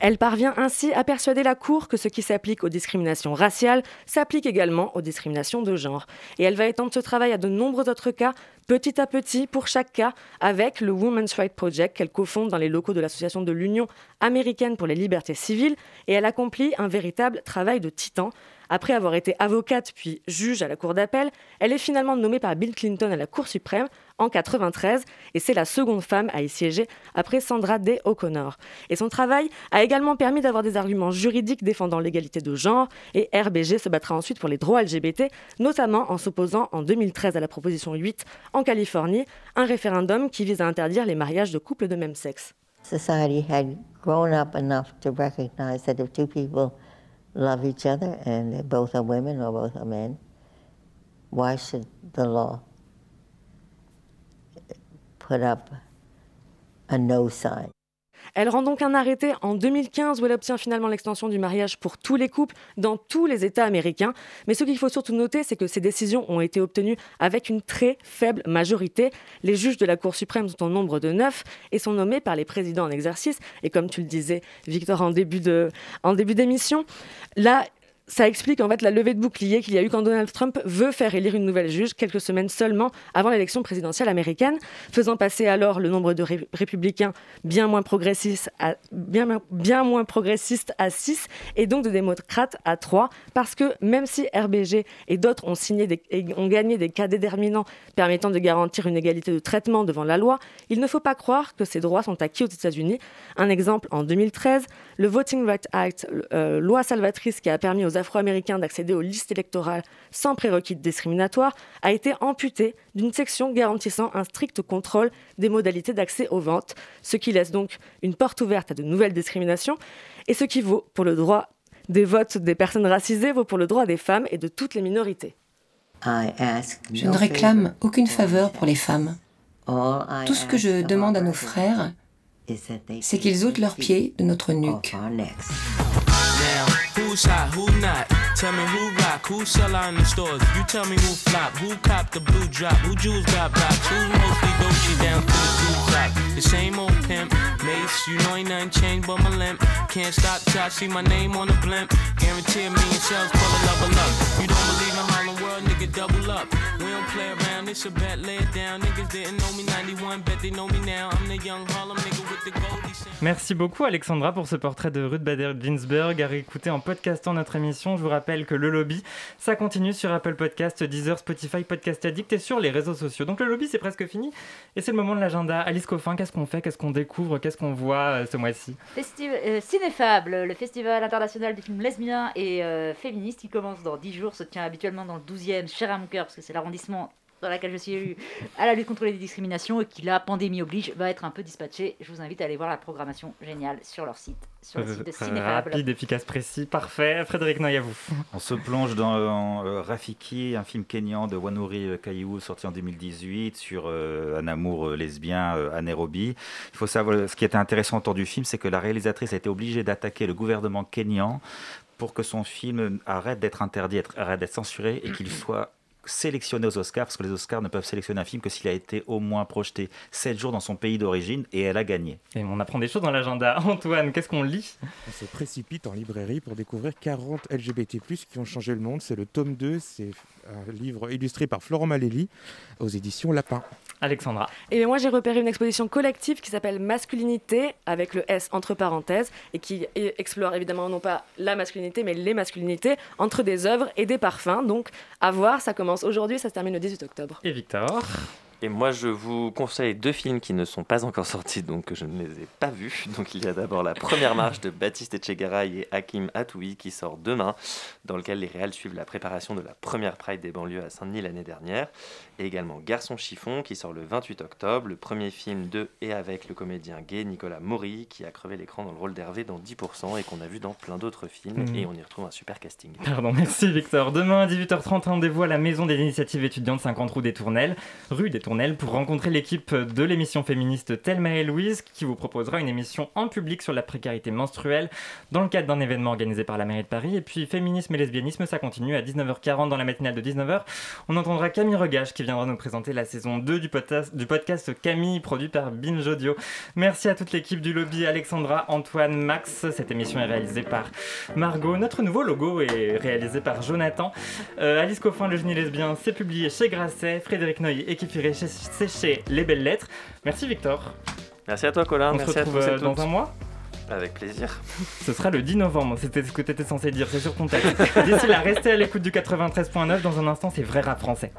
[SPEAKER 7] Elle parvient ainsi à persuader la Cour que ce qui s'applique aux discriminations raciales s'applique également aux discriminations de genre. Et elle va étendre ce travail à de nombreux autres cas, petit à petit, pour chaque cas, avec le Women's Rights Project qu'elle cofonde dans les locaux de l'Association de l'Union américaine pour les libertés civiles. Et elle accomplit un véritable travail de titan. Après avoir été avocate puis juge à la Cour d'appel, elle est finalement nommée par Bill Clinton à la Cour suprême en 93 et c'est la seconde femme à y siéger après Sandra Day O'Connor. Et son travail a également permis d'avoir des arguments juridiques défendant l'égalité de genre et RBG se battra ensuite pour les droits LGBT, notamment en s'opposant en 2013 à la proposition 8 en Californie, un référendum qui vise à interdire les mariages de couples de même sexe.
[SPEAKER 18] Society had grown up enough to recognize that if two people love each other and they both are women or both are men, why should the law put up a no sign?
[SPEAKER 7] Elle rend donc un arrêté en 2015 où elle obtient finalement l'extension du mariage pour tous les couples dans tous les États américains. Mais ce qu'il faut surtout noter, c'est que ces décisions ont été obtenues avec une très faible majorité. Les juges de la Cour suprême sont au nombre de neuf et sont nommés par les présidents en exercice. Et comme tu le disais, Victor, en en début d'émission, là, ça explique en fait la levée de bouclier qu'il y a eu quand Donald Trump veut faire élire une nouvelle juge quelques semaines seulement avant l'élection présidentielle américaine, faisant passer alors le nombre de ré républicains bien moins progressistes à, bien, bien moins progressistes à 6 et donc de démocrates à 3 parce que même si RBG et d'autres ont, ont gagné des cas déterminants permettant de garantir une égalité de traitement devant la loi, il ne faut pas croire que ces droits sont acquis aux États-Unis. Un exemple, en 2013, le Voting Rights Act, euh, loi salvatrice qui a permis aux afro-américains d'accéder aux listes électorales sans prérequis discriminatoires, a été amputé d'une section garantissant un strict contrôle des modalités d'accès aux ventes, ce qui laisse donc une porte ouverte à de nouvelles discriminations, et ce qui vaut pour le droit des votes des personnes racisées, vaut pour le droit des femmes et de toutes les minorités.
[SPEAKER 19] Je ne réclame aucune faveur pour les femmes. Tout ce que je demande à nos frères, c'est qu'ils ôtent leurs pieds de notre nuque.
[SPEAKER 20] now. Who's hot, who not? Tell me who rock, who sell out in the stores? You tell me who flop, who cop the blue drop, who jewels got blocks, who's mostly Dolce down to the blue top. The same old pimp, mace, you know ain't nothing changed but my limp. Can't stop till I see my name on the blimp. Guarantee a million shells full of level up. You don't believe in Harlem World, nigga, double up. We don't play around, it's a bet, lay it down. Niggas didn't know me 91, bet they know me now. I'm the young Harlem nigga with the goldie.
[SPEAKER 2] Merci beaucoup Alexandra pour ce portrait de Ruth Bader Ginsburg à réécouter en podcastant notre émission. Je vous rappelle que le lobby, ça continue sur Apple Podcast, Deezer, Spotify, Podcast Addict et sur les réseaux sociaux. Donc le lobby c'est presque fini et c'est le moment de l'agenda. Alice Coffin, qu'est-ce qu'on fait, qu'est-ce qu'on découvre, qu'est-ce qu'on voit euh, ce mois-ci?
[SPEAKER 8] Festi- euh, Cinéfable, le festival international des films lesbiens et euh, féministes, qui commence dans 10 jours, se tient habituellement dans le 12e, cher à mon cœur, parce que c'est l'arrondissement dans lequel je suis élue à la lutte contre les discriminations et qui, la pandémie oblige, va être un peu dispatché. Je vous invite à aller voir la programmation géniale sur leur site, sur le site de Cinéfable.
[SPEAKER 2] Rapide, efficace, précis, parfait. Frédéric Noy, à vous.
[SPEAKER 15] On se plonge dans euh, Rafiki, un film kényan de Wanuri euh, Kaiou sorti en 2018 sur euh, un amour lesbien euh, à Nairobi. Il faut savoir, ce qui était intéressant autour du film, c'est que la réalisatrice a été obligée d'attaquer le gouvernement kényan pour que son film arrête d'être interdit, être- arrête d'être censuré et qu'il soit sélectionné aux Oscars, parce que les Oscars ne peuvent sélectionner un film que s'il a été au moins projeté 7 jours dans son pays d'origine, et elle a gagné.
[SPEAKER 2] Et on apprend des choses dans l'agenda. Antoine, qu'est-ce qu'on lit?
[SPEAKER 4] On se précipite en librairie pour découvrir 40 LGBT+, qui ont changé le monde. C'est le tome 2, c'est un livre illustré par Florent Malelli aux éditions Lapin.
[SPEAKER 2] Alexandra.
[SPEAKER 7] Et moi, j'ai repéré une exposition collective qui s'appelle Masculinité, avec le S entre parenthèses, et qui explore évidemment non pas la masculinité, mais les masculinités entre des œuvres et des parfums. Donc, à voir, ça commence aujourd'hui, ça se termine le 18 octobre.
[SPEAKER 2] Et Victor?
[SPEAKER 6] Et moi, je vous conseille deux films qui ne sont pas encore sortis, donc je ne les ai pas vus. Donc il y a d'abord La Première Marche de Baptiste Etchegaray et Hakim Atoui qui sort demain, dans lequel les réals suivent la préparation de la première Pride des banlieues à Saint-Denis l'année dernière. Et également Garçon chiffon qui sort le 28 octobre, le premier film de et avec le comédien gay Nicolas Maury qui a crevé l'écran dans le rôle d'Hervé dans 10% et qu'on a vu dans plein d'autres films.
[SPEAKER 2] Mhm.
[SPEAKER 6] Et on y retrouve un super casting.
[SPEAKER 2] Pardon, merci Victor. Demain à 18h30, rendez-vous à la Maison des initiatives étudiantes 50 rue des Tournelles, rue des Pour rencontrer l'équipe de l'émission féministe Thelma et Louise, qui vous proposera une émission en public sur la précarité menstruelle dans le cadre d'un événement organisé par la mairie de Paris. Et puis féminisme et lesbianisme, ça continue à 19h40 dans la matinale de 19h. On entendra Camille Regage qui viendra nous présenter la saison 2 du podcast, Camille, produit par Binge Audio. Merci à toute l'équipe du lobby, Alexandra, Antoine, Max. Cette émission est réalisée par Margot. Notre nouveau logo est réalisé par Jonathan. Euh, Alice Coffin, le génie lesbien, c'est publié chez Grasset. Frédéric Noy et Kifiré, c'est chez Les Belles Lettres. Merci Victor.
[SPEAKER 6] Merci à toi Colin,
[SPEAKER 2] On
[SPEAKER 6] merci
[SPEAKER 2] se
[SPEAKER 6] à
[SPEAKER 2] retrouve
[SPEAKER 6] tous et
[SPEAKER 2] euh, dans un mois
[SPEAKER 6] Avec plaisir.
[SPEAKER 2] Ce sera le 10 novembre, c'était ce que tu étais censé dire, c'est sur ton texte. D'ici là, restez à l'écoute du 93.9. Dans un instant, c'est vrai rap français.